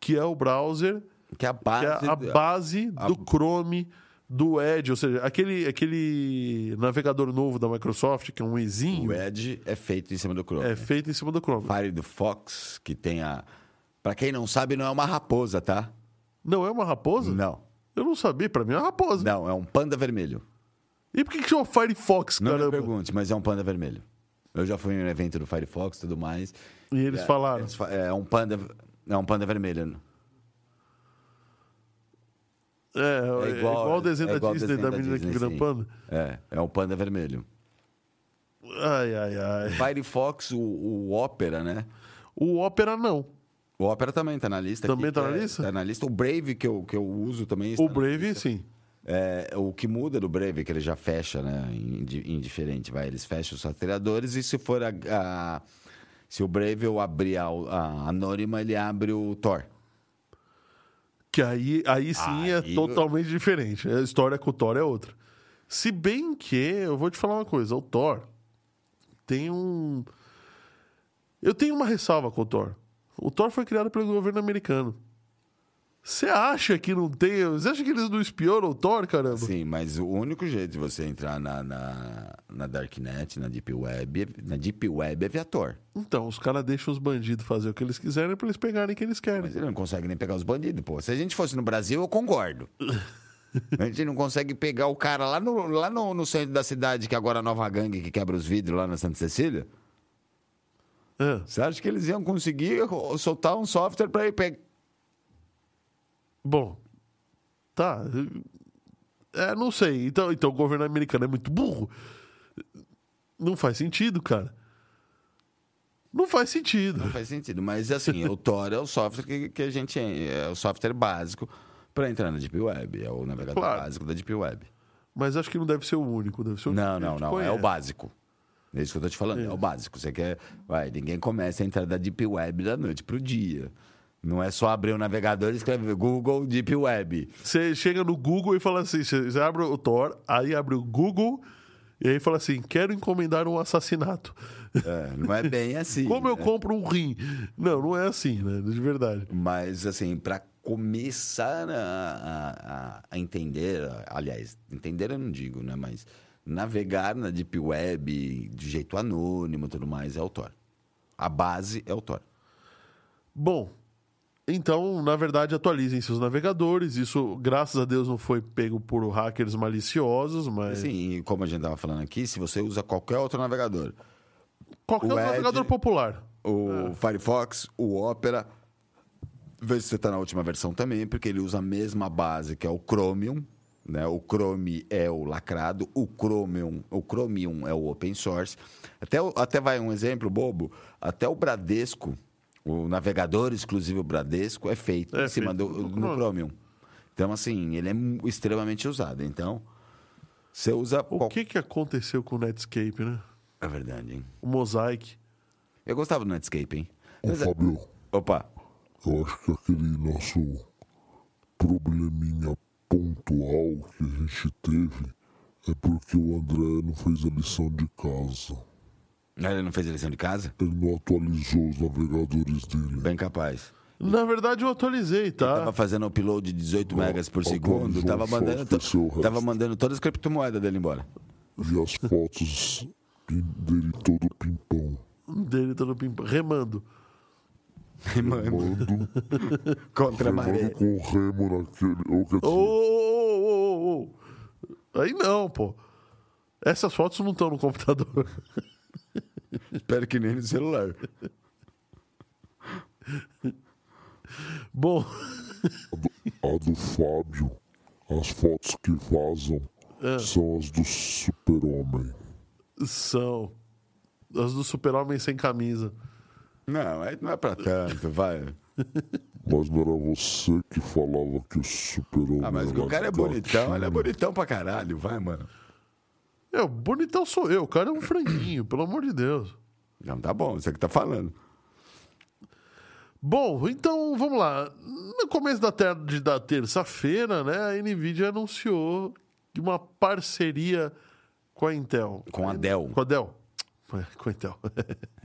A: que é o browser,
B: que é a base,
A: é a base do Chrome, do Edge, ou seja, aquele, aquele navegador novo da Microsoft, que é um Ezinho.
B: O Edge é feito em cima do Chrome.
A: É feito em cima do Chrome.
B: Fire do Fox, que tem a. Para quem não sabe, não é uma raposa, tá?
A: Não é uma raposa?
B: Não.
A: Eu não sabia, pra mim é uma raposa.
B: Não, é um panda vermelho.
A: E por que, que chama Firefox,
B: Não
A: caramba?
B: me pergunte, mas é um panda vermelho. Eu já fui em um evento do Firefox e tudo mais.
A: E eles
B: é,
A: falaram?
B: Eles fa é um panda, é um panda vermelho.
A: É, é, é igual, igual o desenho é da Disney, da, da menina Disney, que vira panda.
B: É, é um panda vermelho.
A: Ai, ai, ai.
B: Firefox, o, o Opera, né?
A: O Opera não.
B: O Opera também está na lista.
A: Também está na
B: é,
A: lista?
B: Está na lista. O Brave, que eu, que eu uso também.
A: O Brave, sim.
B: É, o que muda do Brave é que ele já fecha, né? Indiferente, vai. Eles fecham os rastreadores e se for a, a se o Brave eu abrir a, a Anônima, ele abre o Tor.
A: Que aí, aí sim é
B: Aí-
A: totalmente diferente. A história com o Thor é outra. Se bem que, eu vou te falar uma coisa, o Thor tem um. Eu tenho uma ressalva com o Thor. O Thor foi criado pelo governo americano. Você acha que não tem. Você acha que eles não espionam o Thor, caramba?
B: Sim, mas o único jeito de você entrar na, na, na Darknet, na Deep Web, na Deep Web é via Tor.
A: Então, os caras deixam os bandidos fazer o que eles quiserem pra eles pegarem o que eles querem.
B: Mas ele não consegue nem pegar os bandidos, pô. Se a gente fosse no Brasil, eu concordo. A gente não consegue pegar o cara lá no, lá no, no centro da cidade, que agora é a nova gangue que quebra os vidros lá na Santa Cecília.
A: É.
B: Você acha que eles iam conseguir soltar um software pra ir pegar.
A: Bom, tá. É, não sei. Então, então o governo americano é muito burro. Não faz sentido, cara. Não faz sentido.
B: Não faz sentido. Mas assim, o Tor é o software que, que a gente. É o software básico para entrar na Deep Web. É o navegador
A: Claro.
B: básico da Deep Web.
A: Mas acho que não deve ser o único. Deve ser o
B: Não, não, não. É
A: conhece.
B: o básico. É isso que eu tô te falando. É, o básico. Você quer. Vai, ninguém começa a entrar da Deep Web da noite pro dia. Não é só abrir o navegador e escrever Google Deep Web.
A: Você chega no Google e fala assim: você abre o Thor, aí abre o Google e aí fala assim: quero encomendar um assassinato.
B: É, não é bem assim.
A: Como eu
B: né?
A: compro um rim? Não, não é assim, né? De verdade.
B: Mas, assim, para começar a, a- a- a entender, aliás, entender eu não digo, né? Mas navegar na Deep Web de jeito anônimo e tudo mais é o Tor. A base é o Tor.
A: Bom, então, na verdade, atualizem seus navegadores. Isso, graças a Deus, não foi pego por hackers maliciosos, mas.
B: E como a gente estava falando aqui, se você usa qualquer outro navegador,
A: qualquer
B: o Edge-
A: navegador popular.
B: o Firefox, o Opera, vê se você está na última versão também, porque ele usa a mesma base que é o Chromium. Né? O Chrome é o lacrado, o Chromium, o Chromium é o open source. Até, até vai um exemplo bobo, até o Bradesco, o navegador exclusivo Bradesco é feito
A: É
B: em cima
A: feito
B: do
A: no
B: no
A: Chromium.
B: Então, assim, ele é extremamente usado. Então, você usa...
A: O
B: qual-
A: que, que aconteceu com o Netscape, né?
B: É verdade, hein?
A: O Mosaic.
B: Eu gostava do Netscape, hein?
C: Ô,
B: Mas é-
C: Fábio,
B: Opa,
C: eu acho que aquele nosso probleminha pontual que a gente teve é porque o André não fez a lição de casa.
B: Ele não fez a lição de casa?
C: Ele não atualizou os navegadores dele.
B: Bem capaz.
A: Na verdade, eu atualizei, tá?
B: Tava fazendo upload de 18 megas por segundo, tava mandando, tava mandando todas as criptomoedas dele embora.
C: E as fotos dele todo pimpão.
A: Dele todo pimpa, remando.
C: Remando,
B: Contra a maré.
C: remando com o remo naquele.
A: Ô, ô, ô, ô, ô. Aí não, pô. Essas fotos não estão no computador.
B: Espero que nem no celular.
A: Bom,
C: a do Fábio, as fotos que vazam
A: É.
C: são as do super-homem.
A: são as do super-homem sem camisa.
B: Não, aí não é pra tanto, vai.
C: Mas não era você que falava que o super-homem
B: Ah, mas o cara é bonitão, ele é bonitão pra caralho, vai, mano.
A: É, o bonitão sou eu. O cara é um franguinho, pelo amor de Deus.
B: Não, tá bom, você que tá falando.
A: Bom, então vamos lá. No começo da tarde da terça-feira, né, a Nvidia anunciou uma parceria com a Intel.
B: Com a Dell.
A: Com a Dell. É, Com a Intel.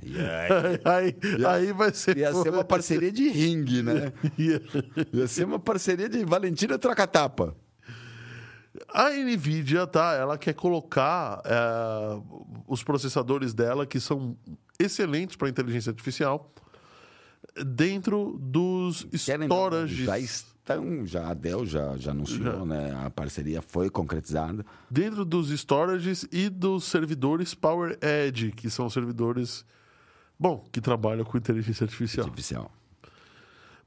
B: E aí,
A: aí, aí vai ser.
B: ia ser uma parceria de ringue, né?
A: Ia-
B: Ia ser uma parceria de Valentina Troca-Tapa.
A: A Nvidia, tá? Ela quer colocar é, os processadores dela, que são excelentes para inteligência artificial, dentro dos storages.
B: Já estão, já a Dell já, já anunciou, né? A parceria foi concretizada.
A: dentro dos storages e dos servidores Power Edge, que são servidores, bom, que trabalham com inteligência artificial.
B: Artificial.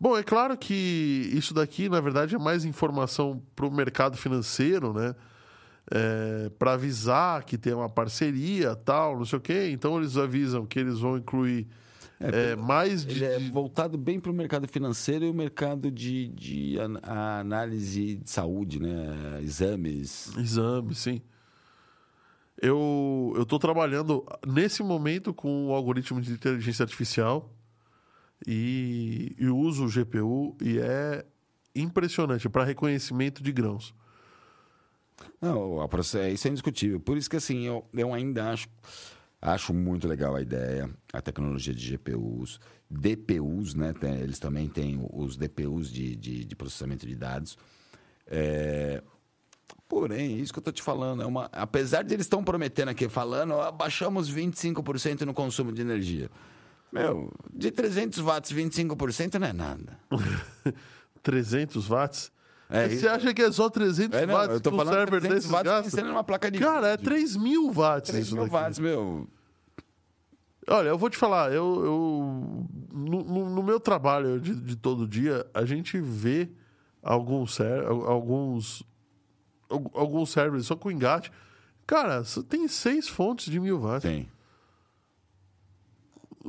A: Bom, é claro que isso daqui, na verdade, é mais informação para o mercado financeiro, né? para avisar que tem uma parceria, tal, não sei o quê. Então eles avisam que eles vão incluir é, mais de,
B: é voltado bem para o mercado financeiro e o mercado de, de a análise de saúde, né? Exames.
A: exames, sim. Eu eu estou trabalhando nesse momento com o algoritmo de inteligência artificial e, e uso o GPU e é impressionante para reconhecimento de grãos.
B: Não, proce- isso é indiscutível. Por isso que assim, eu, eu ainda acho, acho muito legal a ideia, a tecnologia de GPUs, DPUs, né? tem- eles também têm os DPUs de, de, de processamento de dados. É, porém, isso que eu estou te falando, é uma, apesar de eles estão prometendo aqui, falando, "Ó, baixamos 25% no consumo de energia. Meu, de 300 watts, 25% não é nada.
A: 300 watts.
B: É,
A: Você
B: isso-
A: acha que é só 300
B: É, não,
A: watts
B: eu tô falando
A: server
B: 300
A: desses
B: watts
A: gasta?
B: numa placa de
A: Cara, é
B: vídeo.
A: 3 mil watts
B: 3
A: isso
B: mil
A: daqui.
B: watts, meu.
A: Olha, eu vou te falar, eu, eu no, no- meu trabalho de, de todo dia, a gente vê alguns, alguns, al- alguns servers só com engate. Cara, tem seis fontes de mil watts.
B: Tem.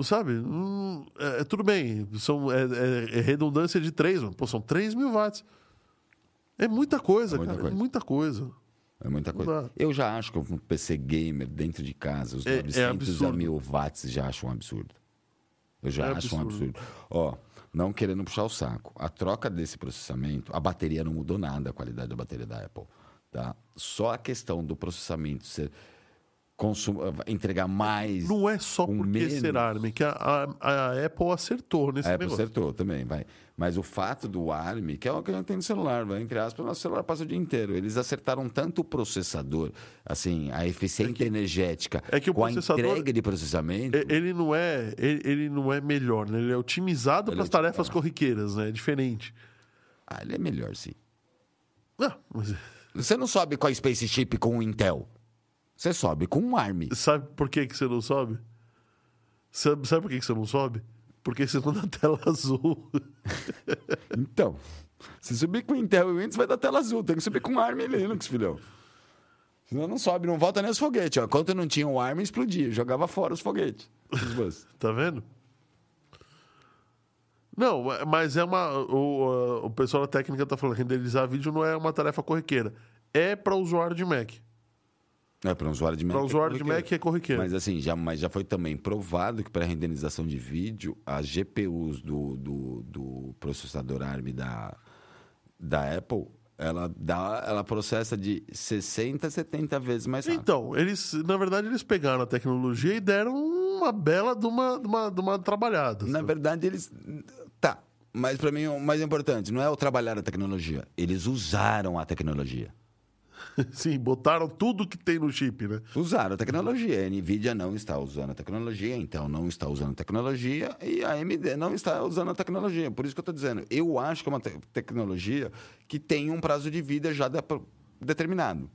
A: Sabe? Hum, é, é tudo bem, são, é, é- é redundância de três, mano. Pô, são 3 mil watts. É muita coisa,
B: É muita
A: cara.
B: coisa.
A: É muita coisa.
B: É muita coisa. Eu já acho que um PC gamer dentro de casa, os
A: É- é
B: 900 a. 1000 watts, já acho um absurdo. Eu já
A: É
B: acho um
A: absurdo.
B: absurdo. Ó, não querendo puxar o saco. A troca desse processamento, a bateria não mudou nada, a qualidade da bateria da Apple. Tá? Só a questão do processamento ser consum... entregar mais.
A: Não é só porque
B: menos.
A: ser ARM, que a, a- a Apple acertou nesse
B: A Apple
A: negócio.
B: acertou também, vai. Mas o fato do ARM, que é o que a gente tem no celular, vai, entre aspas, o nosso celular passa o dia inteiro. Eles acertaram tanto o processador, assim, a eficiência energética,
A: é que o
B: com
A: processador-
B: a entrega de processamento.
A: Ele não é, ele, ele não é melhor, né? Ele é otimizado
B: Ele
A: para
B: é
A: as tarefas corriqueiras, né? É diferente.
B: Ah, ele é melhor, sim.
A: Ah, mas
B: Você não sobe com a Space Chip com o Intel. Você sobe com um ARM.
A: sabe por que, que você não sobe? Sabe, sabe por que, que você não sobe? Porque você não dá tela azul.
B: Então, se subir com Intel e Windows, vai dar tela azul. Tem que subir com ARM e Linux, filhão. Senão não sobe, não volta nem os foguetes. Ó. Enquanto não tinha o ARM, explodia. Jogava fora os foguetes. Os.
A: Tá vendo? Não, mas é uma. O, o pessoal da técnica tá falando que renderizar vídeo não é uma tarefa corriqueira. É para usuário de Mac.
B: É, para um usuário de Mac.
A: Para
B: é
A: usuário de
B: corriqueiro.
A: Mac é corriqueiro.
B: Mas assim, já, mas já foi também provado que para renderização de vídeo, as GPUs do, do, do processador ARM da, da Apple, ela, dá, ela processa de 60 a 70 vezes mais rápido.
A: Então, eles, na verdade, eles pegaram a tecnologia e deram uma bela de uma, de uma, de uma trabalhada.
B: Na verdade, eles. Tá. Mas para mim, o mais importante não é o trabalhar a tecnologia. Eles usaram a tecnologia.
A: Sim, botaram tudo que tem no chip, né?
B: Usaram a tecnologia. A NVIDIA não está usando a tecnologia, Intel não está usando a tecnologia e a AMD não está usando a tecnologia. Por isso que eu estou dizendo, eu acho que é uma te- tecnologia que tem um prazo de vida já de- determinado.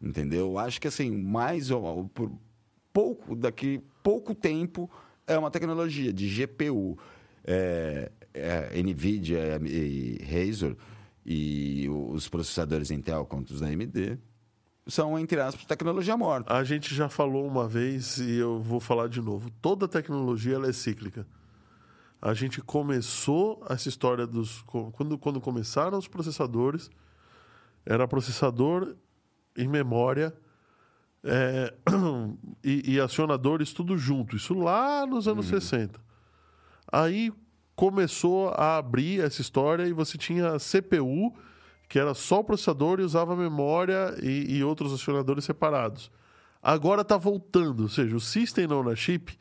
B: Entendeu? Eu acho que assim, mais ou- ou por pouco, daqui pouco tempo, é uma tecnologia de GPU. É, é, NVIDIA e Razer e os processadores Intel contra os AMD são, entre aspas, tecnologia morta.
A: A gente já falou uma vez e eu vou falar de novo. Toda tecnologia ela é cíclica. A gente começou essa história dos. Quando, quando começaram os processadores, era processador e memória é, e, e acionadores tudo junto. Isso lá nos anos 60. Aí começou a abrir essa história e você tinha CPU, que era só o processador e usava memória e, e outros acionadores separados. Agora está voltando, ou seja, o System on a Chip,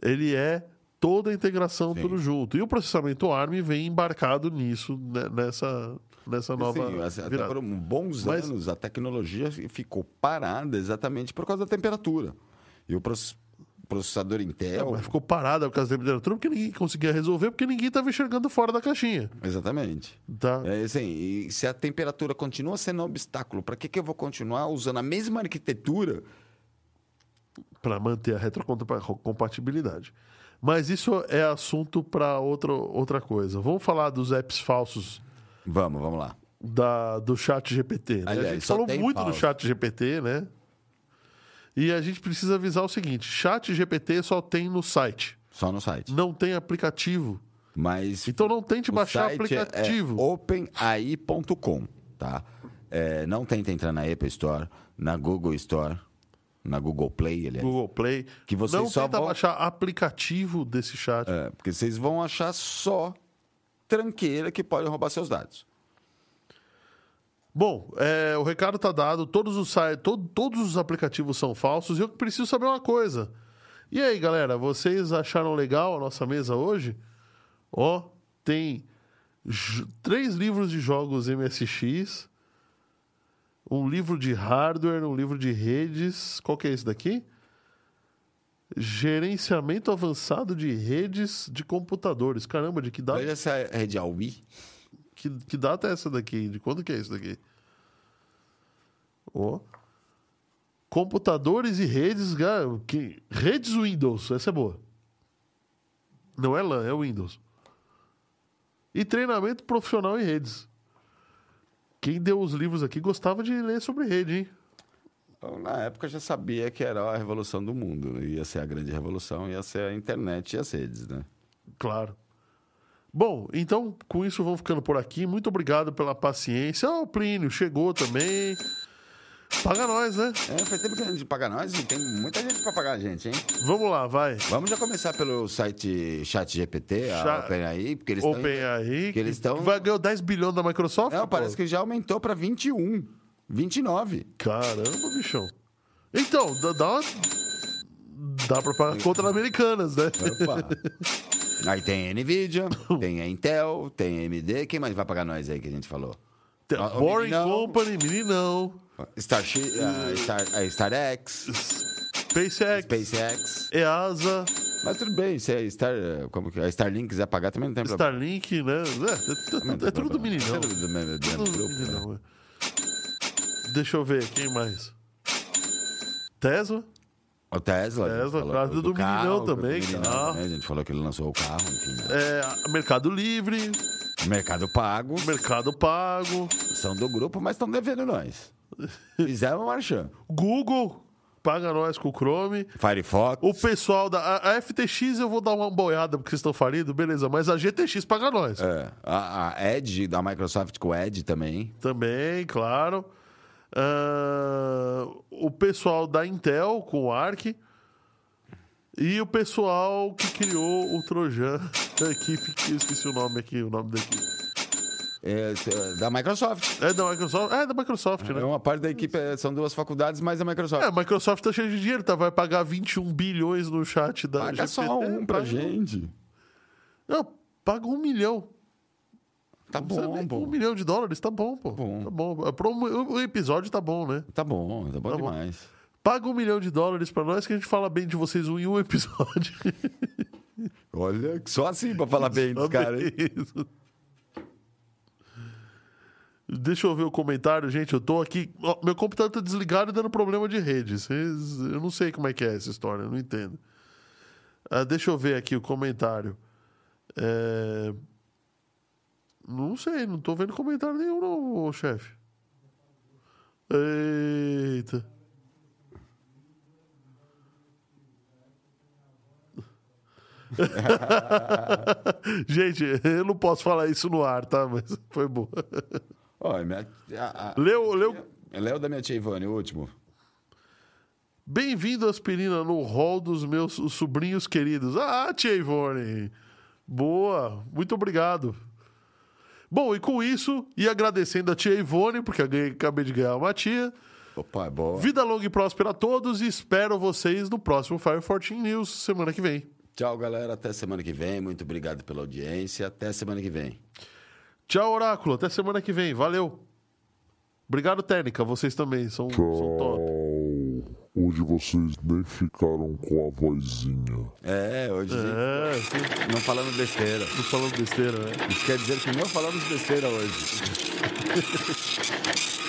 A: ele é toda a integração
B: Sim.
A: tudo junto. E o processamento ARM vem embarcado nisso, né, nessa, nessa nova
B: Sim, até
A: virada.
B: por bons
A: Mas-
B: anos a tecnologia ficou parada exatamente por causa da temperatura. E o processador Intel.
A: mas ficou parada por causa da temperatura, porque ninguém conseguia resolver, porque ninguém estava enxergando fora da caixinha.
B: Exatamente.
A: Tá?
B: É assim, e se a temperatura continua sendo um obstáculo, para que, que eu vou continuar usando a mesma arquitetura?
A: para manter a retrocompatibilidade. Mas isso é assunto para outra, outra coisa. Vamos falar dos apps falsos
B: Vamos, vamos lá.
A: da, do chat GPT. Né? a
B: Aliás,
A: gente
B: só
A: falou muito do
B: falso.
A: chat GPT, né? E a gente precisa avisar o seguinte: chat GPT só tem no site,
B: Só no site.
A: não tem aplicativo.
B: Mas
A: Então não tente baixar
B: site
A: aplicativo.
B: É openai.com, tá? É, não tenta entrar na Apple Store, na Google Store, na Google Play, aliás.
A: Google Play.
B: Que vocês
A: não
B: só
A: tenta
B: vão-
A: baixar aplicativo desse chat.
B: É, porque vocês vão achar só tranqueira que podem roubar seus dados.
A: Bom, é, o recado tá dado, todos os, todo, todos os aplicativos são falsos e eu preciso saber uma coisa. E aí, galera, vocês acharam legal a nossa mesa hoje? Ó, tem j- três livros de jogos MSX, um livro de hardware, um livro de redes. Qual que é esse daqui? Gerenciamento avançado de redes de computadores. Caramba, de que data,
B: Olha essa rede Aui.
A: Que, que data é essa daqui? De quando que é isso daqui? Ó. Computadores e redes. Que, redes Windows. Essa é boa. Não é LAN, é Windows. E treinamento profissional em redes. Quem deu os livros aqui gostava de ler sobre rede, hein?
B: Então, na época já sabia que era a revolução do mundo. Ia ser a grande revolução, ia ser a internet e as redes, né?
A: Claro. Bom, então com isso vamos ficando por aqui. Muito obrigado pela paciência. Ó, o Plínio chegou também. Paga nós, né?
B: É, faz tempo que a gente paga nós e tem muita gente para pagar a gente, hein?
A: Vamos lá, vai.
B: Vamos já começar pelo site ChatGPT, a
A: Chat-
B: OpenAI, porque eles estão...
A: OpenAI.
B: que eles tão-
A: Vai ganhar 10 bilhões da Microsoft?
B: Não,
A: pô?
B: parece que já aumentou para 21, 29.
A: Caramba, bichão. Então, dá, dá uma... Dá pra pagar contra as americanas, né?
B: Opa. Aí tem a NVIDIA, tem a Intel, tem a AMD. Quem mais vai pagar nós aí que a gente falou? Ó, ó,
A: Boring
B: meninão.
A: Company, meninão.
B: Starship, a Star, a StarX,
A: SpaceX,
B: SpaceX.
A: EASA,
B: Mas tudo bem, se a, Star, como que, a Starlink quiser pagar também não tem problema.
A: Starlink, né? É, é, é tudo do meninão.
B: É tudo do mesmo, do mesmo grupo, né?
A: meninão, é. Deixa eu ver, quem mais? Tesla?
B: O Tesla.
A: Tesla,
B: falou
A: claro,
B: do
A: do
B: carro,
A: meninão
B: do
A: também,
B: meninão
A: carro.
B: também, A gente falou que ele lançou o carro, enfim. né?
A: É, Mercado Livre,
B: Mercado Pago,
A: Mercado Pago,
B: são do grupo, mas estão devendo nós. Fizeram marchando.
A: Google, paga nós com o Chrome.
B: Firefox.
A: O pessoal da a, a FTX eu vou dar uma boiada porque vocês estão falidos, beleza, mas a GTX paga nós.
B: É, a, a Edge, da Microsoft com o Edge também.
A: Também, claro. Ah, o pessoal da Intel com o Arc. E o pessoal que criou o Trojan, a equipe que eu esqueci o nome aqui, o nome da equipe.
B: É, da Microsoft.
A: É da Microsoft? É da Microsoft,
B: É
A: né?
B: uma parte da equipe, é, são duas faculdades, mas a Microsoft.
A: É, a Microsoft tá cheia de dinheiro, tá? Vai pagar 21 bilhões no chat da
B: Paga só
A: GPT.
B: um pra
A: paga-
B: gente.
A: Não, paga um milhão.
B: Tá bom,
A: nem-
B: pô.
A: Um milhão de dólares, tá bom, pô.
B: bom.
A: Tá bom. Pro- O episódio tá bom, né?
B: Tá bom, tá bom
A: Tá bom.
B: demais.
A: Paga um milhão de dólares pra nós que a gente fala bem de vocês um em um episódio.
B: Olha, só assim pra falar bem dos caras.
A: Deixa eu ver o comentário, gente. Eu tô aqui. ó, meu computador tá desligado e dando problema de rede. Vocês- Eu não sei como é que é essa história, eu não entendo. Ah, deixa eu ver aqui o comentário. É, Não sei, não tô vendo comentário nenhum, não, chefe. Eita. Gente, eu não posso falar isso no ar, tá? Mas foi boa.
B: Ó, minha, a, a,
A: Leu, leu.
B: Léo da minha tia Ivone, o último.
A: Bem-vindo, Aspirina, no hall dos meus sobrinhos queridos. Ah, tia Ivone. Boa, muito obrigado. Bom, e com isso, e agradecendo a tia Ivone, porque eu ganhei- acabei de ganhar uma tia.
B: Opa, é boa.
A: Vida longa e próspera a todos e espero vocês no próximo Fire 14 News semana que vem.
B: Tchau, galera. Até semana que vem. Muito obrigado pela audiência. Até semana que vem.
A: Tchau, Oráculo. Até semana que vem. Valeu. Obrigado, Técnica. Vocês também são, são top.
C: Hoje vocês nem ficaram com a vozinha.
B: É, hoje
A: É, sim,
B: não falamos besteira.
A: não falando besteira, né?
B: Isso quer dizer que não falamos besteira hoje.